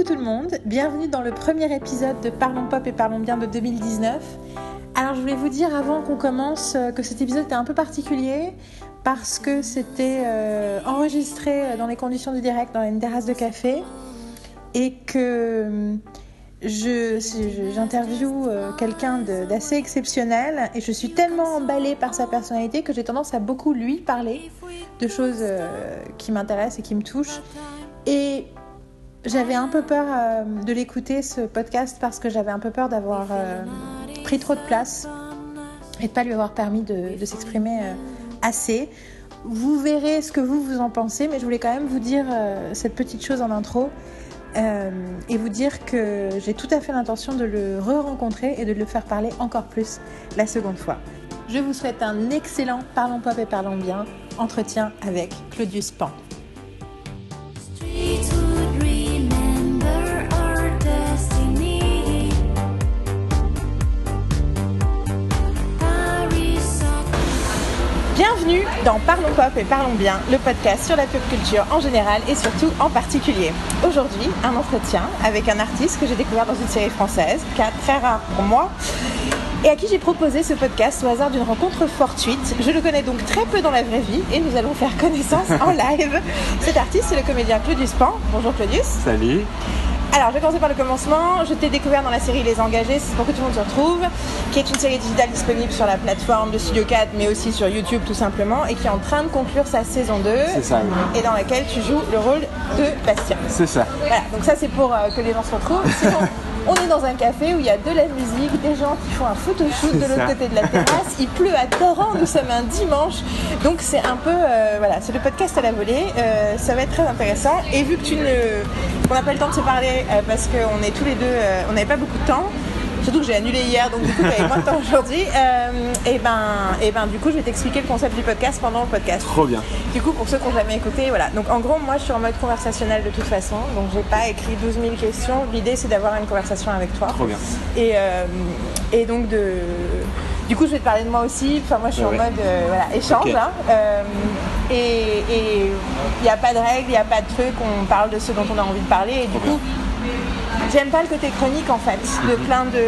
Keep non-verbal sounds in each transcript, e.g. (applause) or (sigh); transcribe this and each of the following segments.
Coucou tout le monde, bienvenue dans le premier épisode de Parlons Pop et Parlons Bien de 2019. Alors je voulais vous dire avant qu'on commence euh, que cet épisode était un peu particulier parce que c'était euh, enregistré dans les conditions du direct dans une terrasse de café et que j'interviewe euh, quelqu'un d'assez exceptionnel et je suis tellement emballée par sa personnalité que j'ai tendance à beaucoup lui parler de choses qui m'intéressent et qui me touchent. Et j'avais un peu peur euh, de l'écouter ce podcast parce que j'avais un peu peur d'avoir euh, pris trop de place et de pas lui avoir permis de, s'exprimer euh, assez. Vous verrez ce que vous vous en pensez, mais je voulais quand même vous dire cette petite chose en intro et vous dire que j'ai tout à fait l'intention de le re-rencontrer et de le faire parler encore plus la seconde fois. Je vous souhaite un excellent Parlons Pop et Parlons Bien entretien avec Claudius Pan. Bienvenue dans Parlons Pop et Parlons Bien, le podcast sur la pop culture en général et surtout en particulier. Aujourd'hui, un entretien avec un artiste que j'ai découvert dans une série française, cas très rare pour moi, et à qui j'ai proposé ce podcast au hasard d'une rencontre fortuite. Je le connais donc très peu dans la vraie vie et nous allons faire connaissance en (laughs) live. Cet artiste, c'est le comédien Claudius Pan. Bonjour Claudius. Salut. Alors, je vais commencer par le commencement. Je t'ai découvert dans la série Les Engagés, c'est pour que tout le monde se retrouve, qui est une série digitale disponible sur la plateforme de Studio 4, mais aussi sur YouTube tout simplement, et qui est en train de conclure sa saison 2. C'est ça. Et dans laquelle tu joues le rôle de Bastien. C'est ça. Voilà, donc ça c'est pour euh, que les gens se retrouvent. Sinon, (laughs) on est dans un café où il y a de la musique, des gens qui font un photoshoot de l'autre côté de la terrasse. Il pleut à torrent, nous sommes un dimanche. Donc c'est un peu, euh, voilà, c'est le podcast à la volée. Euh, ça va être très intéressant. Et vu que tu ne, qu'on n'a pas le temps de se parler euh, parce qu'on est tous les deux, on n'avait pas beaucoup de temps. Surtout que j'ai annulé hier, donc du coup, j'avais moins de temps aujourd'hui. Euh, et, ben, et ben, du coup, je vais t'expliquer le concept du podcast pendant le podcast. Trop bien. Du coup, pour ceux qui n'ont jamais écouté, voilà. Donc, en gros, moi, je suis en mode conversationnel de toute façon. Donc, j'ai pas écrit 12 000 questions. L'idée, c'est d'avoir une conversation avec toi. Trop bien. Et, euh, et donc, de. Du coup, je vais te parler de moi aussi. Enfin, moi, je suis en mode euh, voilà, échange. Hein. et il n'y a pas de règles, il n'y a pas de trucs. On parle de ce dont on a envie de parler. Et du coup, J'aime pas le côté chronique en fait, de mhm. plein de,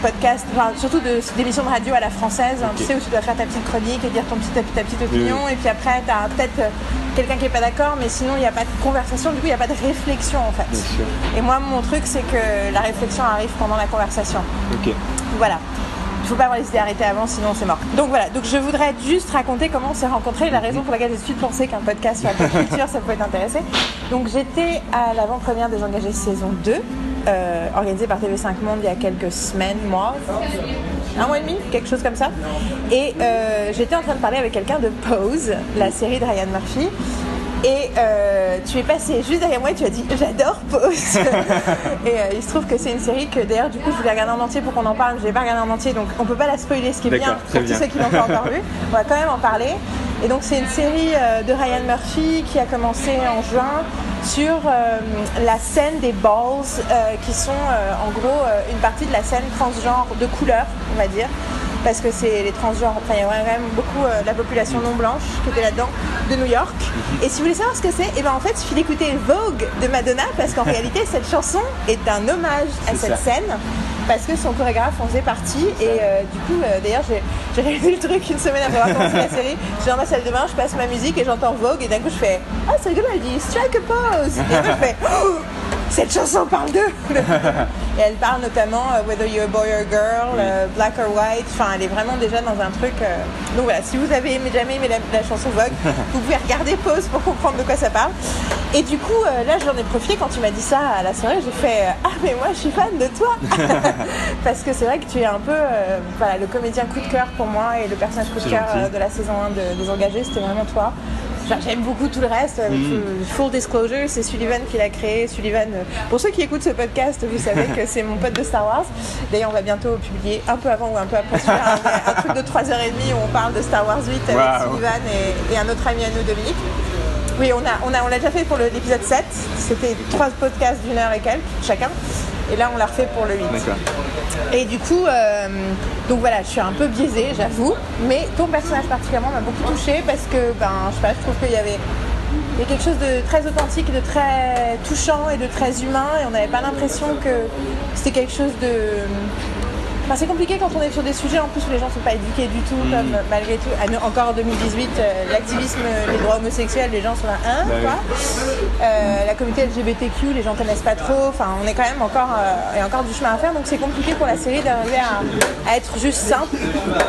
podcasts, surtout d'émissions de, radio à la française, hein, tu sais, où tu dois faire ta petite chronique et dire ton petit, ta, petite opinion, et puis après tu as peut-être euh, quelqu'un qui est pas d'accord, mais sinon il n'y a pas de conversation, du coup il n'y a pas de réflexion en fait. Et moi mon truc c'est que la réflexion arrive pendant la conversation. Ok. Voilà. Il faut pas avoir les idées arrêtées avant, sinon c'est mort. Donc voilà, donc je voudrais juste raconter comment on s'est rencontrés, la raison pour laquelle j'ai de pensé qu'un podcast sur la culture, ça pouvait t'intéresser. Donc j'étais à l'avant-première des Engagés saison 2, euh, organisée par TV5 Monde il y a quelques semaines, mois, un mois et demi, quelque chose comme ça. Et euh, j'étais en train de parler avec quelqu'un de Pose, la série de Ryan Murphy. Et euh, tu es passé juste derrière moi et tu as dit j'adore Pose. (laughs) et euh, il se trouve que c'est une série que d'ailleurs du coup je voulais regarder en entier pour qu'on en parle. Je l'ai pas regardé en entier donc on peut pas la spoiler ce qui est bien pour tous ceux qui l'ont pas encore vu. (laughs) On va quand même en parler. Et donc c'est une série euh, de Ryan Murphy qui a commencé en juin sur la scène des balls qui sont en gros une partie de la scène transgenre de couleur on va dire parce que c'est les transgenres. Enfin, il y a quand même beaucoup de euh, la population non blanche qui était là-dedans de New York. Et si vous voulez savoir ce que c'est, et eh ben en fait, il suffit d'écouter Vogue de Madonna parce qu'en (laughs) réalité, cette chanson est un hommage à cette scène parce que son chorégraphe en faisait partie. Et euh, du coup euh, d'ailleurs j'ai réalisé le truc une semaine après avoir commencé la série. Je suis dans ma salle de bain je passe ma musique et j'entends Vogue et d'un coup je fais ah c'est rigolo elle dit strike a pose! Et moi je fais oh, cette chanson parle d'eux. et (laughs) elle parle notamment uh, Whether You're a Boy or a Girl, uh, Black or White. Enfin, elle est vraiment déjà dans un truc. Euh, donc voilà, si vous avez jamais aimé la, chanson Vogue, (laughs) vous pouvez regarder pause pour comprendre de quoi ça parle. Et du coup, euh, là, j'en ai profité quand tu m'as dit ça à la soirée. J'ai fait Ah, mais moi, je suis fan de toi (laughs) Parce que c'est vrai que tu es un peu voilà, le comédien coup de cœur pour moi et le personnage coup de cœur de la saison 1 de, des Engagés, c'était vraiment toi. J'aime beaucoup tout le reste. Mm. Full disclosure, c'est Sullivan qui l'a créé. Sullivan, euh, pour ceux qui écoutent ce podcast, vous savez que c'est mon pote de Star Wars. D'ailleurs, on va bientôt publier un peu avant ou un peu après un, truc de 3h30 où on parle de Star Wars 8 avec Sullivan et, un autre ami à nous, Dominique. Oui, on l'a on a, on déjà fait pour l'épisode 7. C'était trois podcasts d'une heure et quelques chacun. Et là, on l'a refait pour le 8. Et du coup, euh, donc voilà, je suis un peu biaisée, j'avoue. Mais ton personnage particulièrement m'a beaucoup touchée parce que, ben, je sais pas, je trouve qu'il y avait il y a quelque chose de très authentique, de très touchant et de très humain. Et on n'avait pas l'impression que c'était quelque chose de C'est compliqué quand on est sur des sujets en plus où les gens ne sont pas éduqués du tout, comme Mm. malgré tout, nous- encore en 2018, euh, l'activisme, euh, les droits homosexuels, les gens sont là, hein, Bah oui. quoi. Euh, la communauté LGBTQ, les gens connaissent pas trop. Enfin, on est quand même encore, euh, il y a encore du chemin à faire, donc c'est compliqué pour la série d'arriver à, à être juste simple.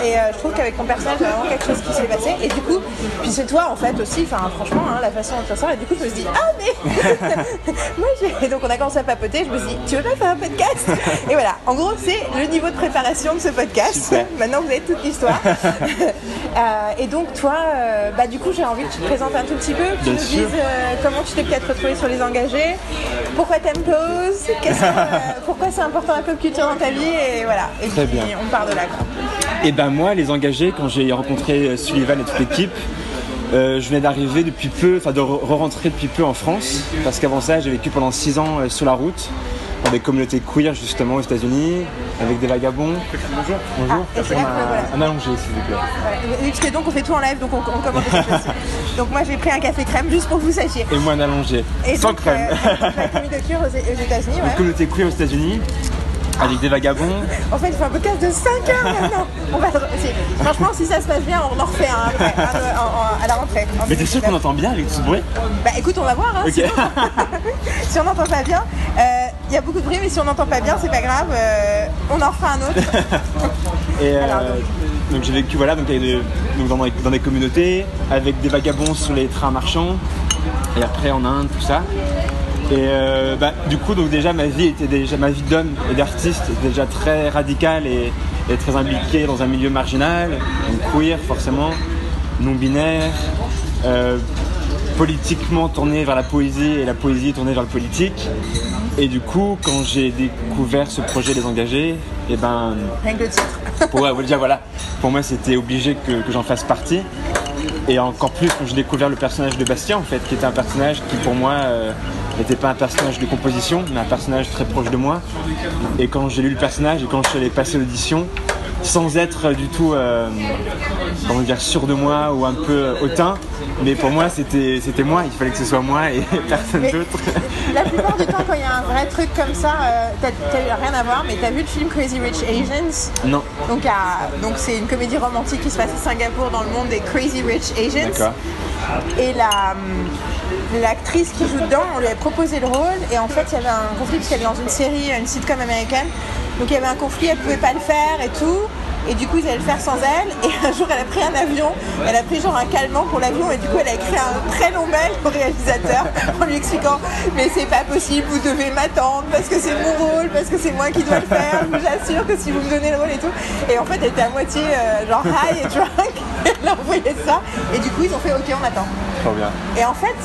Et euh, je trouve qu'avec ton personnage, il y a vraiment quelque chose qui s'est passé. Et du coup, puis c'est toi en fait aussi, enfin franchement, hein, la façon dont tu ressors. Et du coup, je me suis dit, ah mais (laughs) moi j'ai. Et donc on a commencé à papoter. Je me suis dit, tu veux pas faire un podcast? Et voilà. En gros, c'est le niveau de préparation de ce podcast. Super. (laughs) Maintenant, vous avez toute l'histoire. (laughs) Euh, et donc toi, euh, bah du coup, j'ai envie que tu te présentes un tout petit peu, que tu Bien nous sûr. dises euh, comment tu t'es peut-être retrouvé sur les engagés, pourquoi t'aimes Pause, (laughs) pourquoi c'est important la pop culture dans ta vie, et voilà. Et Très puis bien. on part de là. Quoi. Et ben moi, les engagés, quand j'ai rencontré Sullivan et toute l'équipe, euh, je venais d'arriver depuis peu, enfin de re- re-rentrer depuis peu en France, parce qu'avant ça, j'ai vécu pendant 6 ans euh, sur la route, dans des communautés queer justement aux États-Unis, avec des vagabonds. Bonjour. Bonjour. Ah, allongé, s'il vous plaît. Voilà. Donc on fait tout en live, donc on, on commande des choses aussi. Donc moi j'ai pris un café crème juste pour que vous sachiez. Et moi, un allongé, Et sans donc, crème. euh, la communauté queer aux, aux États-Unis, Une ouais. communauté queer aux États-Unis, avec des vagabonds. En fait, il fait un podcast de 5 heures maintenant. (laughs) On va, si- franchement, si ça se passe bien, on en refait un après, un, en- à la rentrée. Mais t'es sûr qu'on entend bien avec tout ce bruit? Bah écoute, on va voir. hein, sinon- si on n'entend pas bien, euh, il y a beaucoup de bruit, mais si on n'entend pas bien, c'est pas grave. euh, on en fera un autre. (laughs) Et euh, Alors, donc. j'ai vécu voilà, donc, avec des- donc dans, des, dans des communautés, avec des vagabonds sur les trains marchands, et après en Inde, tout ça. Et euh, bah, du coup, donc déjà ma vie était déjà ma vie d'homme et d'artiste était déjà très radicale et, et très impliquée dans un milieu marginal, donc queer forcément, non binaire, euh, politiquement tourné vers la poésie et la poésie tournée vers le politique. Et du coup, quand j'ai découvert ce projet Les Engagés, et ben Rien que le titre. pour, (laughs) ouais, déjà, voilà, pour moi c'était obligé que, que j'en fasse partie. Et encore plus quand j'ai découvert le personnage de Bastien en fait, qui était un personnage qui pour moi euh, n'était pas un personnage de composition, mais un personnage très proche de moi. Et quand j'ai lu le personnage et quand je suis allé passer l'audition, sans être du tout euh, comment dire, sûr de moi ou un peu hautain, mais pour moi c'était c'était moi, il fallait que ce soit moi et (laughs) personne d'autre. La plupart du temps, quand il y a un vrai truc comme ça, euh, t'as rien à voir, mais t'as vu le film Crazy Rich Asians? Non, Donc, c'est une comédie romantique qui se passe à Singapour dans le monde des Crazy Rich Asians. d'accord. Et la, hum, l'actrice qui joue dedans, on lui avait proposé le rôle et en fait il y avait un conflit parce qu'elle est dans une série, une sitcom américaine. Donc il y avait un conflit, elle pouvait pas le faire et tout. Et du coup ils allaient le faire sans elle. Et un jour elle a pris un avion, elle a pris genre un calmant pour l'avion et du coup elle a écrit un très long mail au réalisateur (laughs) en lui expliquant mais c'est pas possible, vous devez m'attendre parce que c'est mon rôle, parce que c'est moi qui dois le faire, je vous assure que si vous me donnez le rôle et tout. Et en fait elle était à moitié euh, genre high et drunk, (laughs) elle a envoyé ça et du coup ils ont fait ok on attend. Trop bien. Et en fait,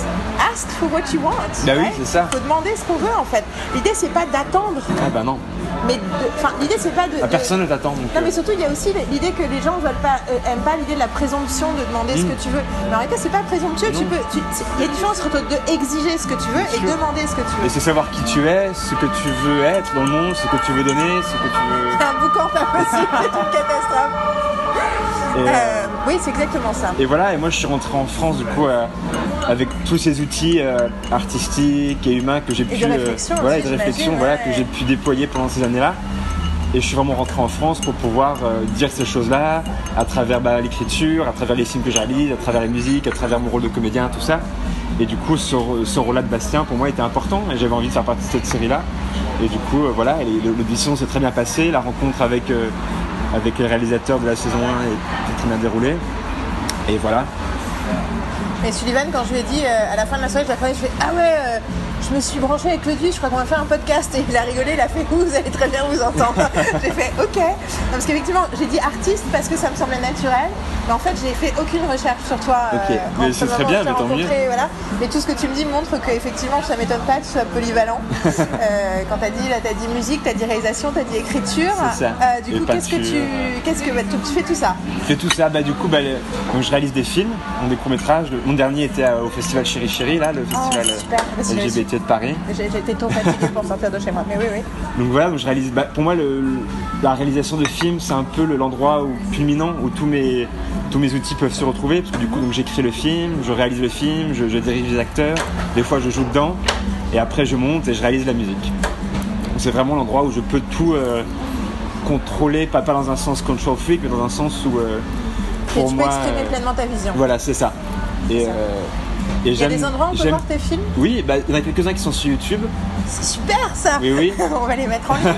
ask for what you want. Bah oui, c'est ça. Faut demander ce qu'on veut en fait. L'idée c'est pas d'attendre, Ah bah non, mais enfin l'idée c'est pas de. Ah, de- personne ne t'attend. Non euh, mais surtout il y a aussi l'idée que les gens veulent pas euh, aiment pas l'idée de la présomption de demander ce Mm. que tu veux. Mais en réalité c'est pas présomptueux. Tu peux. tu- Il y a une différence entre de exiger ce que tu veux et sûr. demander ce que tu Et veux. c'est savoir qui tu es, ce que tu veux être dans le monde, ce que tu veux donner, ce que tu veux. C'est un boucan pas possible, c'est une (laughs) catastrophe. Et, euh, Euh, oui c'est exactement ça. et voilà, et moi je suis rentré en France du coup euh, avec tous ces outils euh, artistiques et humains que j'ai pu. réflexion voilà, aussi, et de réflexion, j'imagine, voilà, que j'ai pu déployer pendant ces années-là. Et je suis vraiment rentré en France pour pouvoir euh, dire ces choses-là à travers bah, l'écriture, à travers les films que je réalise, à travers la musique, à travers mon rôle de comédien, tout ça. Et du coup, ce, ce rôle-là de Bastien, pour moi, était important et j'avais envie de faire partie de cette série-là. Et du coup, euh, voilà, l'audition s'est très bien passée. La rencontre avec, euh, avec les réalisateurs de la saison 1 est très bien déroulée. Et voilà. Et Sullivan, quand je lui ai dit euh, à la fin de la soirée, je croisais, je fais Ah ouais, euh, je me suis branché avec Claudius, je crois qu'on va faire un podcast. Et il a rigolé, il a fait Vous allez très bien vous entendre. (laughs) j'ai fait Ok. Parce qu'effectivement, j'ai dit artiste parce que ça me semblait naturel. Mais en fait, j'ai fait aucune recherche sur toi. Ok. Mais entre ce le serait bien, mais tant mieux. Voilà. Mais tout ce que tu me dis montre qu'effectivement, ça m'étonne pas que tu sois polyvalent. (laughs) Euh, quand tu as dit, là, tu as dit musique, tu as dit réalisation, tu as dit écriture. Ça. Euh, du Et coup, qu'est-ce que tu. peinture. Qu'est-ce que bah, tu tu fais tout ça Je fais tout ça, bah, du coup, bah, le- donc, je réalise des films, des courts-métrages. Le- mon dernier était au festival Chéri Chéri, là, le Oh, festival euh, super. LGBT de Paris. Été trop fatiguée pour sortir de chez moi. Mais oui, oui. Donc voilà, donc je réalise. bah, pour moi, le- le- la réalisation de films, c'est un peu le- l'endroit où, culminant où tous mes, tous mes outils peuvent se retrouver. Parce que du coup, j'écris le film, je réalise le film, je, je dirige les acteurs. Des fois, je joue dedans. Et après, je monte et je réalise la musique. C'est vraiment l'endroit où je peux tout euh, contrôler, pas, pas dans un sens control freak, mais dans un sens où. euh, Et pour tu peux exprimer euh, pleinement ta vision. Voilà, c'est ça. Et, ça. euh, et Il y a des endroits où on peut voir tes films? Oui, bah, il y en a quelques-uns qui sont sur YouTube. C'est super ça Oui, oui. (laughs) On va les mettre en ligne.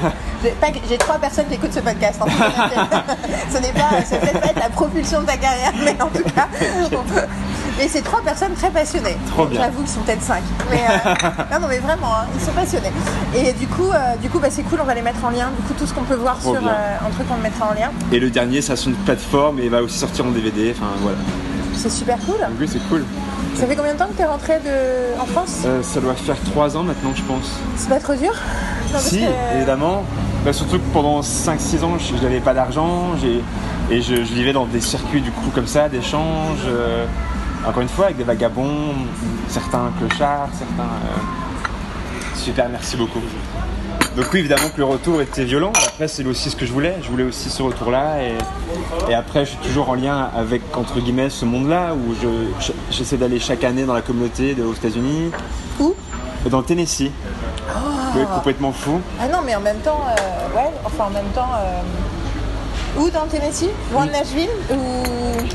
J'ai trois personnes qui écoutent ce podcast. En (laughs) ce n'est pas, ça peut pas être la propulsion de ta carrière, mais en tout cas, (laughs) on peut- Et c'est trois personnes très passionnées. Trop bien. J'avoue qu'ils sont peut-être cinq. Mais euh, non, non, mais vraiment, hein, ils sont passionnés. Et du coup, euh, du coup, bah, c'est cool. On va les mettre en lien. Du coup, tout ce qu'on peut voir Trop sur bien. euh, un truc, on le mettra en lien. Et le dernier, ça sur une plateforme et va aussi sortir en DVD. Enfin voilà. C'est super cool. Oui, c'est cool. Ça fait combien de temps que tu es rentré de... en France Euh, ça doit faire 3 ans maintenant, je pense. C'est pas trop dur Non, Si, que- évidemment. Bah, surtout que pendant 5-6 ans, je n'avais pas d'argent et je, je vivais dans des circuits du coup comme ça, d'échanges. euh, encore une fois, avec des vagabonds, certains clochards, certains. euh, Super, merci beaucoup. Donc oui, évidemment que le retour était violent. Après, c'est aussi ce que je voulais. Je voulais aussi ce retour-là. Et, et après, je suis toujours en lien avec, entre guillemets, ce monde-là où je- j'essaie d'aller chaque année dans la communauté de- aux États-Unis. Où? Dans le Tennessee. Oui, complètement fou. Ah non, mais en même temps, euh, ouais, enfin en même temps. euh, Où dans le Tennessee? Loin de Nashville ou...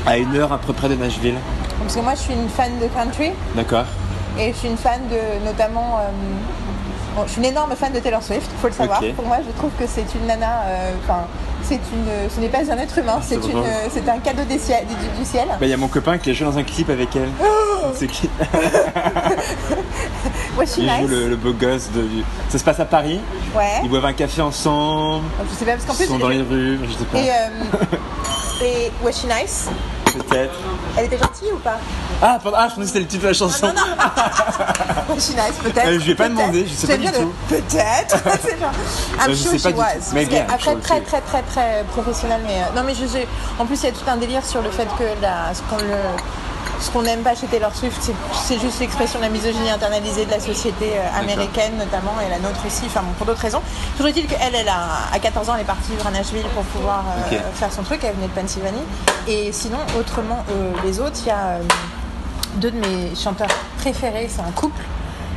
À une heure à peu près de Nashville. Parce que moi je suis une fan de country D'accord. et je suis une fan de notamment. euh, bon, je suis une énorme fan de Taylor Swift, faut le savoir. Pour moi, je trouve que c'est une nana. euh, Enfin, c'est une. Ce n'est pas un être humain, c'est c'est une. drôle. C'est un cadeau des ciel- du, du ciel. Bah, il y a mon copain qui a joué dans un clip avec elle. C'est qui (laughs) Ouais, je suis Il joue nice. le, le beau gosse de. du- Ça se passe à Paris. Ouais. Ils boivent un café ensemble. Je sais pas parce qu'en Ils plus. sont dans les rues. Je sais pas. Et, euh, (laughs) et was she nice Peut-être. Elle était gentille ou pas? Ah, pardon. Ah, je pensais que c'était le titre de la chanson. Non, non. Was she nice peut-être Euh, je lui ai pas demandé, je sais pas du le tout. Peut-être. (laughs) C'est genre. I'm je sure she was. Mais bien, Après, sure, très très très très professionnel, mais euh, non mais je sais. En plus, il y a tout un délire sur le fait que la, ce qu'on le ce qu'on n'aime pas chez Taylor Swift, c'est- juste l'expression de la misogynie internalisée de la société euh, américaine notamment, et la nôtre aussi, enfin bon, pour d'autres raisons. Toujours est-il qu'elle, elle a, à 14 ans, elle est partie vivre à Nashville pour pouvoir euh, faire son truc, elle venait de Pennsylvanie. Et sinon, autrement, euh, les autres, il y a euh, deux de mes chanteurs préférés, c'est un couple.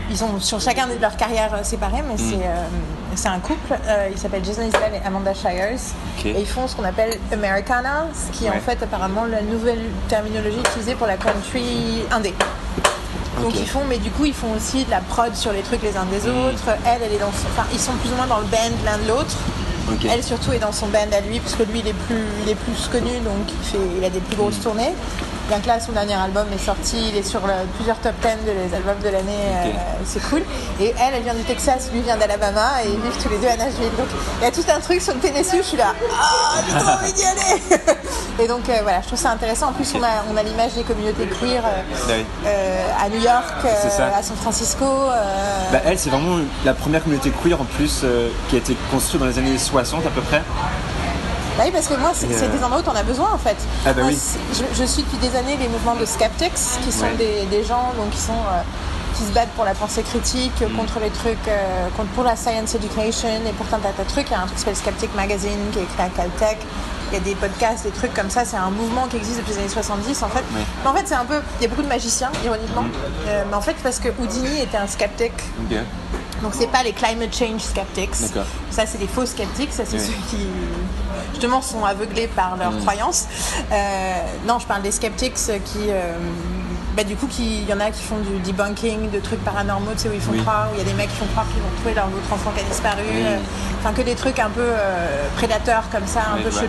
Ils ont sur chacun de leurs carrières euh, séparées, mais c'est euh, c'est un couple. Euh, ils s'appellent Jason Isbell et Amanda Shires. Et ils font ce qu'on appelle Americana, ce qui est Ouais. en fait apparemment la nouvelle terminologie utilisée pour la country indé. Donc ils font, mais du coup ils font aussi de la prod sur les trucs les uns des autres. Elle, elle est dans, son- enfin ils sont plus ou moins dans le band l'un de l'autre. Elle surtout est dans son band à lui, parce que lui il est plus, il est plus connu, donc il, fait, il a des plus grosses tournées. Bien que là son dernier album est sorti, il est sur le- plusieurs top 10 des albums de l'année, euh, c'est cool. Et elle, elle vient du Texas, lui vient d'Alabama, et ils vivent tous les deux à Nashville. Donc il y a tout un truc sur le Tennessee où je suis là, ah, j'ai trop (laughs) envie d'y aller (laughs) Et donc euh, voilà, je trouve ça intéressant. En plus on a, on a l'image des communautés queer euh, Bah à New York, à San Francisco. Bah, elle, c'est vraiment la première communauté queer en plus qui a été construite dans les années 60 à peu près. Bah oui, parce que moi, c'est euh, des endroits où t'en as besoin en fait. Ah bah Moi, oui. je, je suis depuis des années les mouvements de skeptics, qui sont Ouais. des, des gens donc, qui, sont, euh, qui se battent pour la pensée critique, Mm. contre les trucs, euh, contre, pour la science education et pour tas de trucs. Il y a un truc qui s'appelle Skeptic Magazine qui est écrit à Caltech. Il y a des podcasts, des trucs comme ça. C'est un mouvement qui existe depuis les années 70 en fait. Mais en fait, c'est un peu. Il y a beaucoup de magiciens, ironiquement. Mm. Euh, mais en fait, parce que Houdini était un skeptic. Donc c'est pas les climate change skeptics. Ça c'est des faux sceptiques, ça c'est Oui. ceux qui justement sont aveuglés par leurs croyances. Euh, non, je parle des sceptics qui euh, bah, du coup il y en a qui font du debunking de trucs paranormaux, tu sais où ils font Oui. croire, où il y a des mecs qui font croire qu'ils vont trouver leur autre enfant qui a disparu, Oui. euh, enfin que des trucs un peu euh, prédateurs comme ça, un Oui, peu je vois.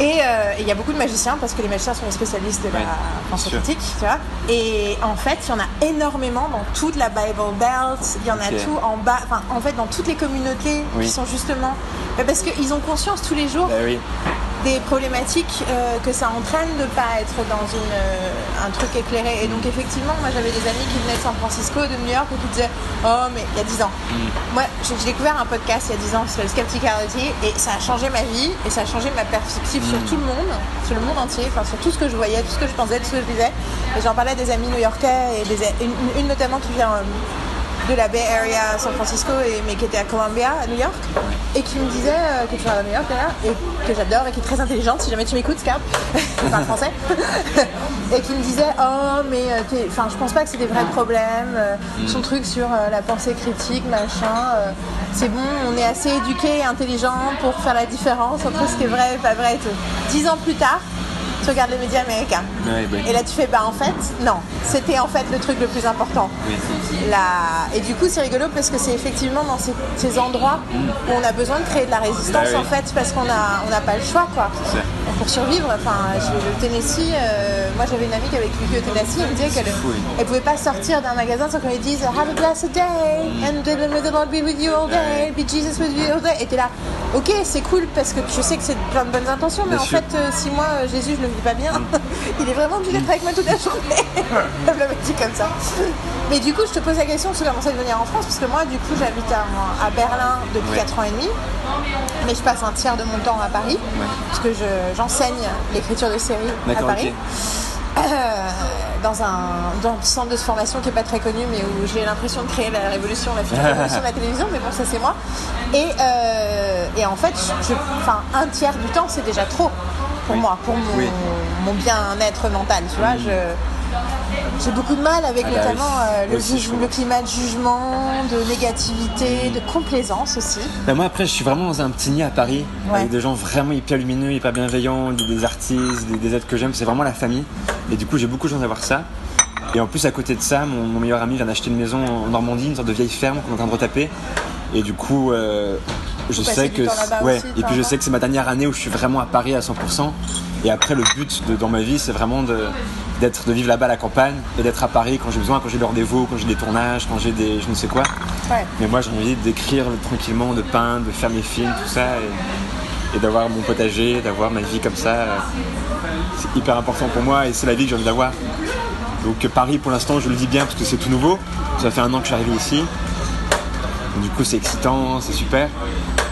Et euh, et il y a beaucoup de magiciens parce que les magiciens sont les spécialistes de la critique, tu vois. Et en fait, il y en a énormément dans toute la Bible Belt, il y en a tout en bas, enfin en fait dans toutes les communautés Oui. qui sont justement. bah, parce qu'ils ont conscience tous les jours Bah oui. Des problématiques euh, que ça entraîne de pas être dans une, euh, un truc éclairé. Et donc effectivement, moi j'avais des amis qui venaient de San Francisco, de New York, et qui disaient Oh mais il y a 10 ans. Moi j'ai découvert un podcast il y a 10 ans sur le Skepticality et ça a changé ma vie et ça a changé ma perspective sur tout le monde, sur le monde entier, enfin sur tout ce que je voyais, tout ce que je pensais, tout ce que je disais. Et j'en parlais à des amis new-yorkais et des, une, une notamment qui vient euh, de la Bay Area à San Francisco, et, mais qui était à Columbia, à New York, et qui me disait, euh, que tu vas à New York d'ailleurs, et que j'adore, et qui est très intelligente, si jamais tu m'écoutes, Scarp, (laughs) enfin français, (laughs) et qui me disait, oh, mais euh, enfin, je pense pas que c'est des vrais problèmes, euh, son truc sur la pensée critique, machin, c'est bon, on est assez éduqué et intelligent pour faire la différence entre ce qui est vrai et pas vrai et tout. Dix ans plus tard, tu regardes les médias américains. Ouais, bah, Et là, tu fais, bah en fait, non, c'était en fait le truc le plus important. oui. La- Et du coup, c'est rigolo parce que c'est effectivement dans ces, ces endroits où on a besoin de créer de la résistance Bah oui. en fait, parce qu'on a- on n'a pas le choix quoi. Pour survivre, enfin, je- le Tennessee, euh, moi j'avais une amie qui avait vécu au Tennessee, elle me disait qu'elle elle pouvait pas sortir d'un magasin sans qu'on lui dise Have a blessed day, and the Lord be with you all day, be Jesus with you all day. Et t'es là, ok, c'est cool parce que je sais que c'est plein de bonnes intentions, mais Bien en sûr. fait, euh, si moi euh, Jésus je le vis pas bien, (laughs) il est vraiment obligé d'être avec moi toute la journée. Elle (laughs) me l'a dit comme ça. Mais du coup, je te pose la question, tu commences à venir en France, parce que moi, du coup, j'habite à, à Berlin depuis Ouais. 4 ans et demi, mais je passe un tiers de mon temps à Paris, parce que je- j'enseigne l'écriture de séries à Paris. Euh, dans un, dans un centre de formation qui n'est pas très connu, mais où j'ai l'impression de créer la révolution, la future (laughs) révolution de la télévision, mais bon, ça c'est moi. Et, euh, et en fait, je, un tiers du temps, c'est déjà trop pour Oui. moi, pour mon, Oui. mon bien-être mental, tu vois. Je, j'ai beaucoup de mal avec Ah bah notamment euh, le, juge- climat de jugement, de négativité, de complaisance aussi. Bah, moi après je suis vraiment dans un petit nid à Paris Ouais. avec des gens vraiment hyper lumineux, hyper bienveillants, des, des artistes, des, des êtres que j'aime, c'est vraiment la famille. Et du coup j'ai beaucoup de chance d'avoir ça. Et en plus à côté de ça, mon, mon meilleur ami vient d'acheter une maison en Normandie, une sorte de vieille ferme qu'on est en train de retaper. Et du coup euh, je sais que ouais, aussi, et puis je sais que c'est ma dernière année où je suis vraiment à Paris à 100%. Et après le but de- dans ma vie c'est vraiment de d'être de vivre là-bas à la campagne et d'être à Paris quand j'ai besoin, quand j'ai des rendez-vous, quand j'ai des tournages, quand j'ai des je ne sais quoi. Ouais. Mais moi, j'ai envie d'écrire tranquillement, de peindre, de faire mes films, tout ça, et, et d'avoir mon potager, d'avoir ma vie comme ça. euh, C'est hyper important pour moi et c'est la vie que j'ai envie d'avoir. Donc Paris, pour l'instant, je le dis bien parce que c'est tout nouveau. Ça fait un an que je suis arrivé ici. Du coup, c'est excitant, c'est super.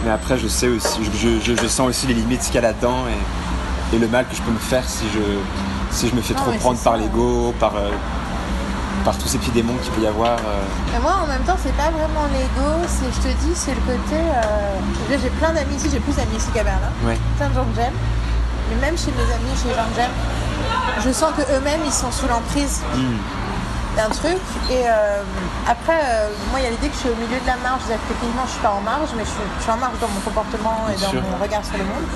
Mais après, je sais aussi, je, je- je sens aussi les limites qu'il y a là-dedans et, et le mal que je peux me faire si je, si je me fais Non, trop prendre par l'ego, par, euh, par tous ces petits démons qu'il peut y avoir. euh. Et moi, en même temps, c'est pas vraiment l'ego, c'est, je te dis, c'est le côté. euh, j'ai plein d'amis ici, j'ai plus d'amis ici qu'à Berlin. Ouais. Plein de gens que j'aime. Mais même chez mes amis, chez les gens que j'aime, je sens que eux-mêmes, ils sont sous l'emprise d'un truc. Et euh, après, euh, moi, il y a l'idée que je suis au milieu de la marge. Que techniquement, je suis pas en marge, mais je suis, je suis en marge dans mon comportement et Bien dans sûr. mon regard sur le monde.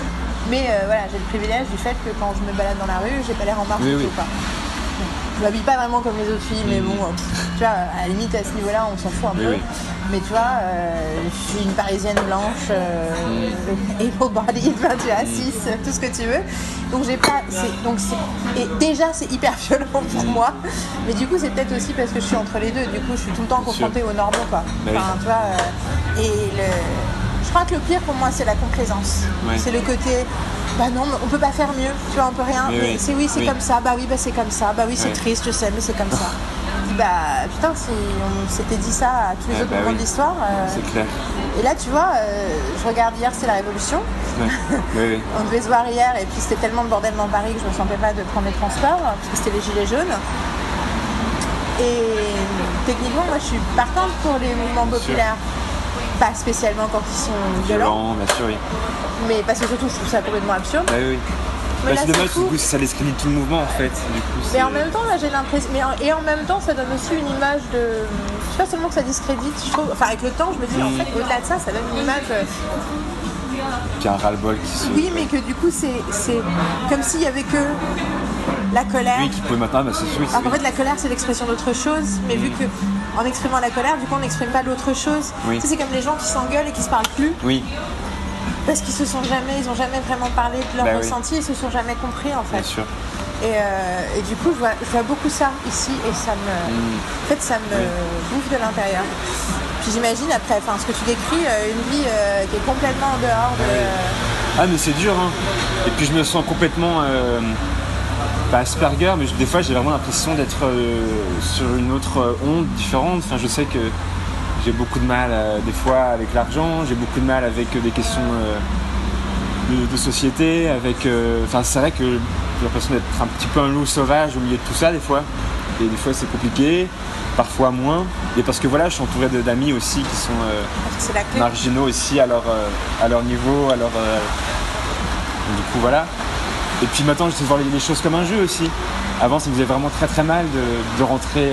Mais euh, voilà, j'ai le privilège du fait que quand je me balade dans la rue, j'ai pas l'air en marge Oui, du oui. tout. quoi. Je m'habille pas vraiment comme les autres filles, mais bon, tu vois, à la limite, à ce niveau-là, on s'en fout un Oui, peu. Mais tu vois, euh, je suis une parisienne blanche, euh, able body, enfin, tu vois, cis, tout ce que tu veux. Donc j'ai pas. Donc et déjà, c'est hyper violent pour moi. Mais du coup, c'est peut-être aussi parce que je suis entre les deux. Du coup, je suis tout le temps confrontée aux normaux, quoi. Bah. Enfin, tu vois. euh, et le. Je crois que le pire pour moi, c'est la complaisance. Ouais. C'est le côté. Bah non, on peut pas faire mieux, tu vois, on peut rien. Mais oui. c'est oui, c'est Oui. comme ça, bah oui, bah c'est comme ça, bah oui, c'est triste, je sais, mais c'est comme ça. (laughs) Bah putain, si on s'était dit ça à tous les Ouais, autres bah moments oui. de l'histoire. euh, C'est clair. et là, tu vois, euh, je regarde hier, c'est la Révolution. Ouais. (laughs) Oui, oui. On devait se voir hier, et puis c'était tellement de bordel dans Paris que je me sentais pas de prendre les transports, parce que c'était les gilets jaunes. Et techniquement, moi, je suis partante pour les mouvements populaires. Pas spécialement quand ils sont violents, Violent, bien sûr, oui. mais parce que surtout, je trouve ça complètement absurde. Bah oui, Bah, c'est dommage, du coup, ça discrédite tout le mouvement en fait. Du coup, Mais en même temps, là, j'ai l'impression. Mais en- Et en même temps, ça donne aussi une image de. C'est pas seulement que ça discrédite, je trouve. Enfin, avec le temps, je me dis, en Mm. fait, au-delà de ça, ça donne une image. euh, qu'il y a un ras-le-bol qui se. Oui, mais que du coup, c'est comme s'il y avait que la colère. Oui, qui pouvait maintenant, bah, c'est Alors qu'en fait, la colère, c'est l'expression d'autre chose, mais vu que en exprimant la colère, du coup, on n'exprime pas l'autre chose. Oui. Tu sais, c'est comme les gens qui s'engueulent et qui se parlent plus Oui, parce qu'ils se sont jamais, ils ont jamais vraiment parlé de leur Bah oui. ressenti, ils se sont jamais compris en fait. bien sûr. Et, euh, et du coup, je vois, je vois beaucoup ça ici et ça me, en fait, ça me. Oui. bouffe de l'intérieur. Puis j'imagine après, enfin, ce que tu décris, euh, une vie euh, qui est complètement en dehors de, Ah Ah mais c'est dur hein. Et puis je me sens complètement euh, pas Asperger, mais des fois j'ai vraiment l'impression d'être sur une autre onde différente. Enfin je sais que j'ai beaucoup de mal euh, des fois avec l'argent, j'ai beaucoup de mal avec euh, des questions euh, de, de société, avec. Enfin c'est vrai que j'ai l'impression d'être un petit peu un loup sauvage au milieu de tout ça des fois. Et des fois c'est compliqué, parfois moins. Et parce que voilà, je suis entouré d'amis aussi qui sont marginaux aussi à leur, à leur niveau, à leur. Du coup, voilà. Et puis maintenant, j'essaie de voir les, les choses comme un jeu aussi. Avant, ça me faisait vraiment très très mal de, de rentrer.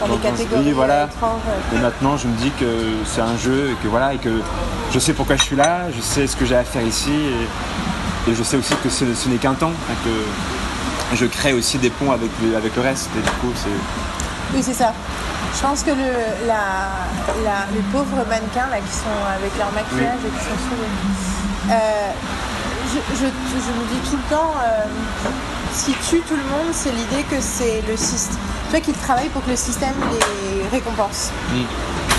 Dans dans- catégories voilà. euh, étranges. et maintenant, je me dis que c'est un jeu et que voilà, et que je sais pourquoi je suis là, je sais ce que j'ai à faire ici, et, et je sais aussi que ce, ce n'est qu'un temps, hein, que je crée aussi des ponts avec le, avec le reste. Et du coup, c'est. Oui, c'est ça. Je pense que le, la, la- les pauvres mannequins là, qui sont avec leur maquillage et qui sont sous euh, je, je, je me dis tout le temps, euh, ce qui tue tout le monde, c'est l'idée que c'est le système. Tu vois, qu'ils travaillent pour que le système les récompense.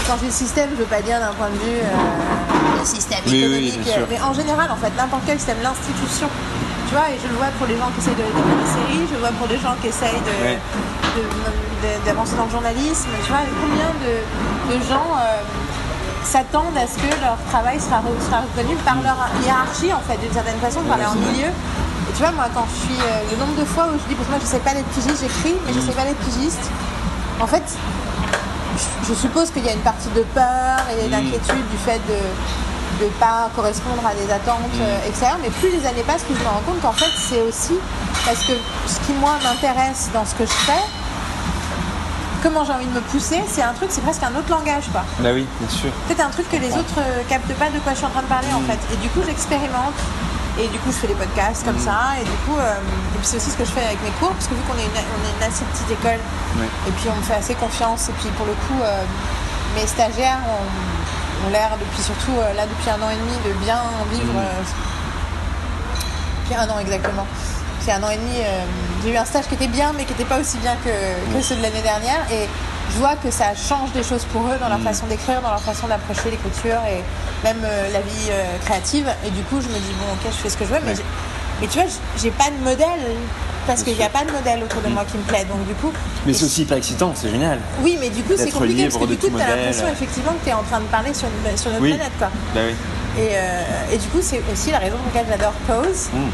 Quand je dis système, je veux pas dire d'un point de vue euh, le système Oui, oui, économique, bien sûr. mais en général, en fait, n'importe quel système, l'institution. Tu vois, et je le vois pour les gens qui essayent de développer des séries, je le vois pour les gens qui essayent de, d'avancer dans le journalisme. Tu vois, combien de, de gens euh, s'attendent à ce que leur travail sera, sera reconnu par leur hiérarchie, en fait, d'une certaine façon, par leur milieu. Et tu vois, moi, quand je suis. euh, le nombre de fois où je dis, parce que moi, je sais pas d'être pigiste, j'écris, mais je sais pas d'être pigiste. En fait, je, je suppose qu'il y a une partie de peur et d'inquiétude du fait de ne pas correspondre à des attentes euh, extérieures, mais plus les années passent, plus je me rends compte qu'en fait c'est aussi parce que ce qui moi m'intéresse dans ce que je fais, comment j'ai envie de me pousser, c'est un truc, c'est presque un autre langage quoi. Bah oui, bien sûr. C'est un truc que les autres euh, captent pas de quoi je suis en train de parler en fait. Et du coup j'expérimente. Et du coup je fais des podcasts comme ça. Et du coup, euh, et puis c'est aussi ce que je fais avec mes cours, parce que vu qu'on est une, on est une assez petite école, et puis on me fait assez confiance. Et puis pour le coup, euh, mes stagiaires ont, ont l'air, depuis surtout euh, là depuis un an et demi, de bien vivre. euh, depuis un an exactement. C'est un an et demi. j'ai eu un stage qui était bien, mais qui n'était pas aussi bien que, que ceux de l'année dernière. Et je vois que ça change des choses pour eux dans leur façon d'écrire, dans leur façon d'approcher l'écriture et même euh, la vie euh, créative. Et du coup, je me dis, bon, ok, je fais ce que je veux, mais, Ouais. j'ai- mais tu vois, j'ai- pas de modèle. Parce qu'il n'y a pas de modèle autour de moi qui me plaît. Donc, du coup. Mais c'est aussi hyper excitant, c'est génial. oui, mais du coup, c'est compliqué parce que du coup, tout tu as modèle. l'impression effectivement que tu es en train de parler sur, une- sur notre Oui. planète. Quoi. Bah oui. Et, euh, et du coup, c'est aussi la raison pour laquelle j'adore Pose. Mm.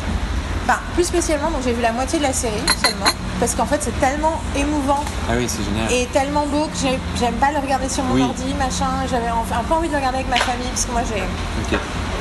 Enfin, plus spécialement, donc j'ai vu la moitié de la série seulement. Parce qu'en fait, c'est tellement émouvant Ah oui, c'est génial. et tellement beau que j'ai- j'aime pas le regarder sur mon Oui. ordi, machin. J'avais un, peu envie de le regarder avec ma famille parce que moi, j'ai.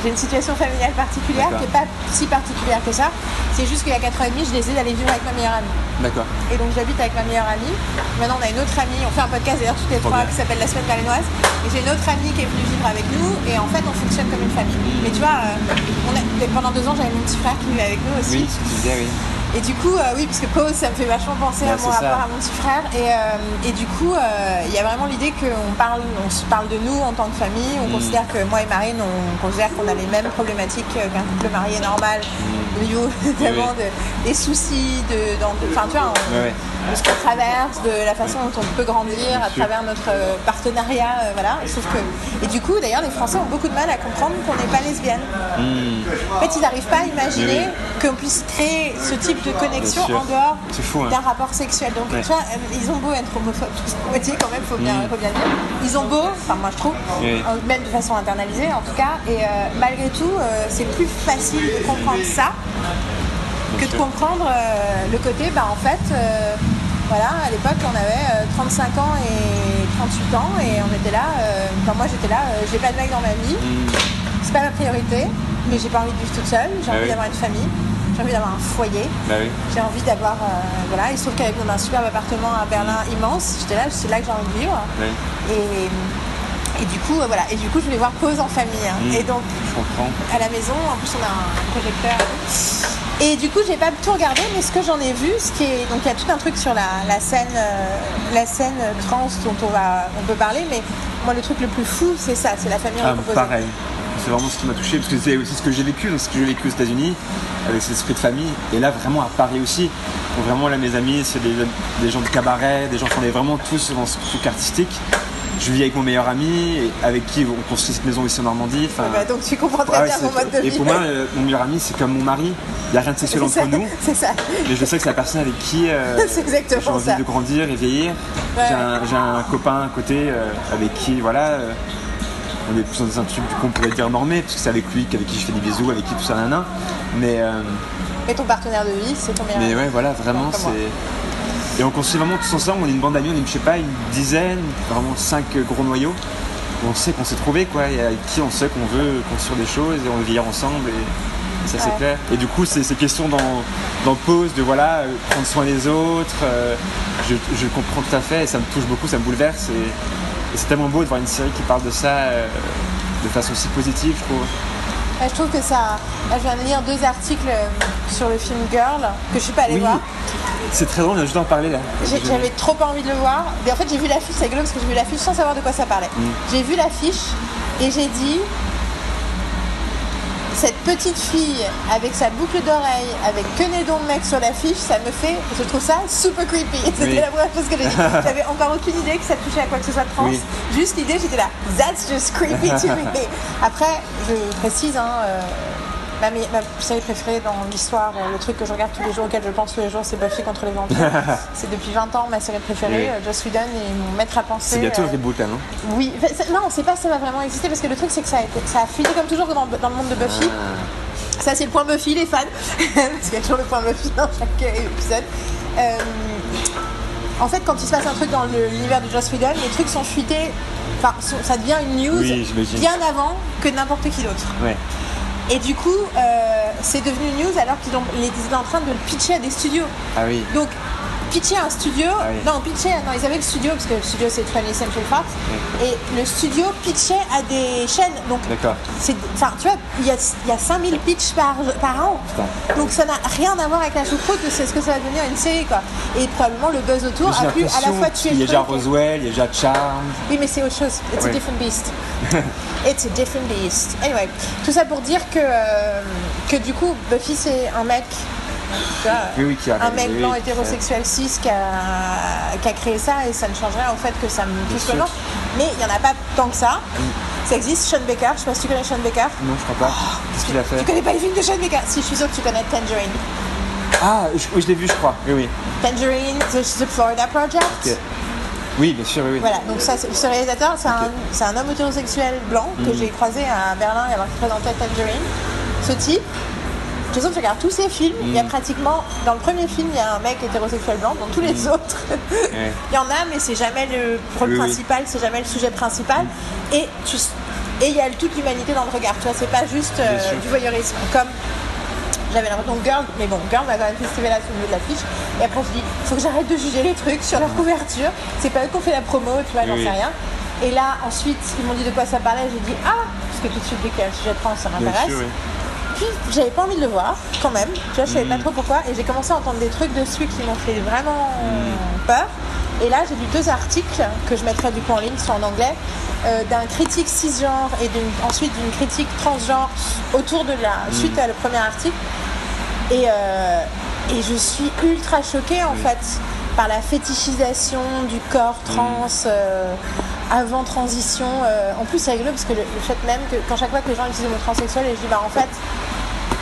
Une situation familiale particulière qui n'est pas si particulière que ça. C'est juste qu'il y a 4 ans et demi, je décidé d'aller vivre avec ma meilleure amie. D'accord. Et donc j'habite avec ma meilleure amie. Maintenant on a une autre amie, on fait un podcast d'ailleurs toutes les trois qui s'appelle La Semaine Malinoise. Et j'ai une autre amie qui est venue vivre avec nous et en fait on fonctionne comme une famille. Mais tu vois, euh, on a- pendant deux ans j'avais mon petit frère qui vivait avec nous aussi. Oui, tu disais, oui. Et du coup, euh, oui, parce que pause, ça me fait vachement penser Ouais, à mon ça. rapport à mon petit frère. Et, euh, et du coup, euh, il y a vraiment l'idée qu'on parle, on se parle de nous en tant que famille. On considère que moi et Marine, on considère qu'on a les mêmes problématiques qu'un couple marié normal, au niveau notamment de- des soucis, de, dans- enfin, tu vois, on- Ouais, ouais. De ce qu'on traverse, de la façon dont on peut grandir à travers notre euh, partenariat, euh, voilà. Sauf que, et du coup, d'ailleurs, les Français ont beaucoup de mal à comprendre qu'on n'est pas lesbienne. En fait, ils n'arrivent pas à imaginer. Oui, qu'on puisse créer ce type de connexion en dehors hein. d'un rapport sexuel. Donc, Ouais. tu vois, euh, ils ont beau être homophobes, moitié quand même, faut bien, Mm. faut bien dire. Ils ont beau, enfin moi je trouve, Oui. même de façon internalisée en tout cas, et euh, malgré tout, euh, c'est plus facile de comprendre ça que de comprendre euh, le côté, bah en fait, voilà, à l'époque on avait euh, 35 ans et 38 ans et on était là, euh, enfin moi j'étais là, euh, j'ai pas de mec dans ma vie, Mm. c'est pas ma priorité, mais j'ai pas envie de vivre toute seule, j'ai Ah envie oui. d'avoir une famille, j'ai envie d'avoir un foyer, Bah oui. j'ai envie d'avoir, euh, voilà, il se trouve qu'avec un superbe appartement à Berlin immense, j'étais là, c'est là que j'ai envie de vivre. Et, et du coup, euh, voilà, et du coup, je voulais voir pause en famille. hein. Mm. Et donc, à la maison, en plus, on a un projecteur. Et du coup, j'ai pas tout regardé, mais ce que j'en ai vu, ce qui est, donc il y a tout un truc sur la, la scène, euh, la scène trans dont on va, on peut parler, mais moi, le truc le plus fou, c'est ça, c'est la famille Ah, recomposée. pareil. C'est vraiment ce qui m'a touché parce que c'est aussi ce que j'ai vécu, donc ce que j'ai vécu aux États-Unis avec cet esprit de famille. Et là, vraiment à Paris aussi. Donc, vraiment, là, mes amis, c'est des, des gens de cabaret, des gens qu'on est vraiment tous dans ce truc artistique. Je vis avec mon meilleur ami, et avec qui on construit cette maison ici en Normandie. Enfin, Bah, donc tu comprends très ah ouais, bien mon mode de et vie. pour moi, euh, mon meilleur ami, c'est comme mon mari. Il n'y a rien de sexuel entre ça, nous. (laughs) c'est ça. Mais je sais que c'est la personne avec qui euh, (laughs) j'ai envie ça. de grandir et vieillir. Ouais. J'ai un, copain à côté euh, avec qui, voilà, on est plus dans un truc qu'on pourrait dire normé, parce que c'est avec lui qu'avec qui je fais des bisous, avec qui tout ça, nana. Mais, Et ton partenaire de vie, c'est ton meilleur mais ami. ouais, voilà, vraiment, c'est. Et on construit vraiment tous ensemble, on est une bande d'amis, on est, je sais pas, une dizaine, vraiment cinq gros noyaux. On sait qu'on s'est trouvé, quoi, et avec qui on sait qu'on veut construire des choses et on veut vieillir ensemble. Et ça, c'est Ouais. clair. Et du coup, c'est ces questions dans, dans Pause de voilà, euh, prendre soin des autres, euh, je, comprends tout à fait et ça me touche beaucoup, ça me bouleverse. Et, et c'est tellement beau de voir une série qui parle de ça euh, de façon si positive, je trouve. Ouais, je trouve que ça. Je viens de lire deux articles euh, sur le film Girl que je suis pas allée Oui, voir. c'est très drôle, on a juste d'en parler là. J'avais trop envie de le voir. Mais en fait, j'ai vu l'affiche, c'est rigolo parce que j'ai vu l'affiche sans savoir de quoi ça parlait. Mm. J'ai vu l'affiche et j'ai dit cette petite fille avec sa boucle d'oreille, avec que dons de mec sur l'affiche, ça me fait, je trouve ça super creepy. (laughs) C'était Oui. la première chose que j'ai dit. (laughs) J'avais encore aucune idée que ça touchait à quoi que ce soit de trans. Oui. Juste l'idée, j'étais là, that's just creepy to me. (laughs) Après, je précise, hein, euh, ma, série préférée dans l'histoire, euh, le truc que je regarde tous les jours, auquel je pense tous les jours, c'est Buffy contre les vampires. (laughs) c'est depuis 20 ans ma série préférée. Oui. Euh, Joss Whedon est mon maître à penser. C'est bientôt euh, le reboot là, non? Oui, non, c'est pas ça va vraiment exister parce que le truc c'est que ça a, été, ça a fuité comme toujours dans, dans le monde de Buffy. Ça c'est le point Buffy les fans, (laughs) parce qu'il y a toujours le point Buffy dans chaque euh, épisode. Euh, en fait, quand il se passe un truc dans l'univers de Joss Whedon, les trucs sont fuités. Enfin, ça devient une news Oui, bien avant que n'importe qui d'autre. Ouais. Et du coup, euh, c'est devenu news alors qu'ils ont- étaient en train de le pitcher à des studios. Ah oui. Donc, pitcher un studio, Ah oui. non, pitcher, non, ils avaient le studio, parce que le studio c'est 20th Century Fox, et le studio pitchait à des chaînes. Donc, enfin, tu vois, il y a, il y a 5000 pitchs par, par an. Putain. Donc, ça n'a rien à voir avec la choucroute, c'est ce que ça va devenir une série, quoi. Et probablement le buzz autour a pu à la fois tuer qu'il y a déjà. Roswell, il y a déjà Charm. Oui, mais c'est autre chose. It's a different beast. (laughs) It's a different beast. Anyway, tout ça pour dire que, euh, que du coup, Buffy, c'est un mec. Vois, Oui, oui, qui a un mec blanc hétérosexuel cis qui a, qui a créé ça et ça ne changerait en fait que ça me touche vraiment. Mais il n'y en a pas tant que ça. Ça existe, Sean Baker. Je sais pas si tu connais Sean Baker. Non, je crois pas. Qu'est-ce qu'il a fait? Tu connais pas les films de Sean Baker? Si, je suis sûre que tu connais Tangerine. Ah, je, oui, je l'ai vu, je crois. Oui, oui. Tangerine, The, The Florida Project. Oui, bien sûr, oui. Voilà, donc ça, ce réalisateur, c'est un, homme hétérosexuel blanc que Mm. j'ai croisé à Berlin alors qu'il présentait Tangerine. Ce type, de façon, je regarde tous ses films, il Mm. y a pratiquement, dans le premier film, il y a un mec hétérosexuel blanc, dans tous les autres, (laughs) Ouais. il y en a, mais c'est jamais le rôle Oui, oui. principal, c'est jamais le sujet principal. Et tu- et il y a toute l'humanité dans le regard, tu vois, c'est pas juste euh, du voyeurisme. Comme j'avais l'impression que Girl, mais bon, Girl m'a quand même fait cette là sur le milieu de l'affiche. Et après, je dis, faut que j'arrête de juger les trucs sur leur couverture. C'est pas eux qui ont fait la promo, tu vois, j'en Oui. sais rien. Et là, ensuite, ils m'ont dit de quoi ça parlait. J'ai dit, ah, parce que tout de suite, dès qu'il y a un sujet trans, ça Bien m'intéresse. oui. Puis, j'avais pas envie de le voir, quand même. Tu vois, je savais Mm. pas trop pourquoi. Et j'ai commencé à entendre des trucs dessus qui m'ont fait vraiment Mm. peur. Et là, j'ai lu deux articles que je mettrai du coup en ligne, sont en anglais, euh, d'un critique cisgenre et d'une- ensuite d'une critique transgenre autour de la Mm. suite à le premier article. Et, euh, et je suis ultra choquée en fait par la fétichisation du corps trans euh, avant transition. en plus, c'est rigolo parce que le, le fait même que quand chaque fois que les gens utilisent le mot transsexuel, et je dis bah en fait,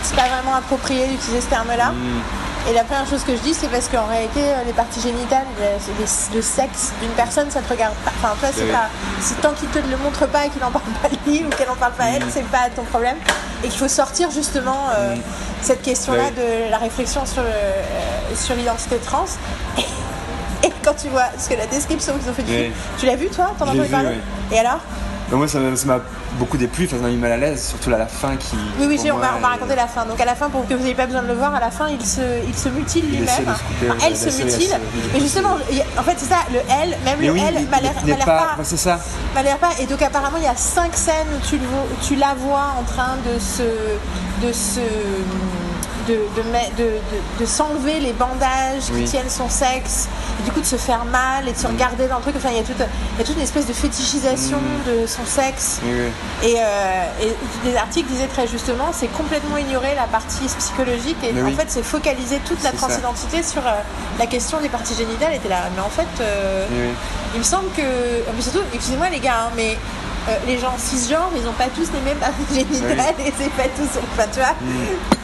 c'est pas vraiment approprié d'utiliser ce terme-là. Et la première chose que je dis, c'est parce qu'en réalité, euh, les parties génitales, le, les- le sexe d'une personne, ça te regarde pas. Enfin, toi, c'est Oui. pas. Si tant qu'il te le montre pas et qu'il en parle pas lui ou qu'elle en parle pas elle, c'est pas ton problème. Et qu'il faut sortir justement euh, cette question-là Oui. de la réflexion sur, euh, l'identité trans. Et, quand tu vois ce que la description qu'ils ont fait du Oui. film, tu l'as vu toi T'en as entendu parler Et alors? Moi, ça m'a beaucoup déplu, ça m'a mis mal à l'aise, surtout à la fin qui. Oui, oui, on va, on va est- raconter la fin. Donc à la fin, pour que vous n'ayez pas besoin de le voir, à la fin, il se, il se mutile lui-même. Enfin, elle de- se mutile. Mais justement, en fait, c'est ça, le elle, même Mais le oui, il- m'a l'air pas. pas. c'est ça. m'a l'air pas. Et donc apparemment, il y a cinq scènes où tu, le tu la vois en train de se, de se, de, de, s'enlever les bandages qui Oui. tiennent son sexe, et du coup de se faire mal et de se regarder dans le truc. Enfin, il y a toute, il y a toute une espèce de fétichisation de son sexe. Oui, oui. Et, euh, et des articles disaient très justement, c'est complètement ignorer la partie psychologique et Mais en oui. fait c'est focaliser toute la ça. transidentité sur euh, la question des parties génitales. Et t'es là, mais en fait, euh, Oui, oui. il me semble que, mais surtout, excusez-moi les gars, hein, mais euh, les gens cisgenres, ils n'ont pas tous les mêmes parties génitales et c'est pas tous, enfin tu vois. Mm.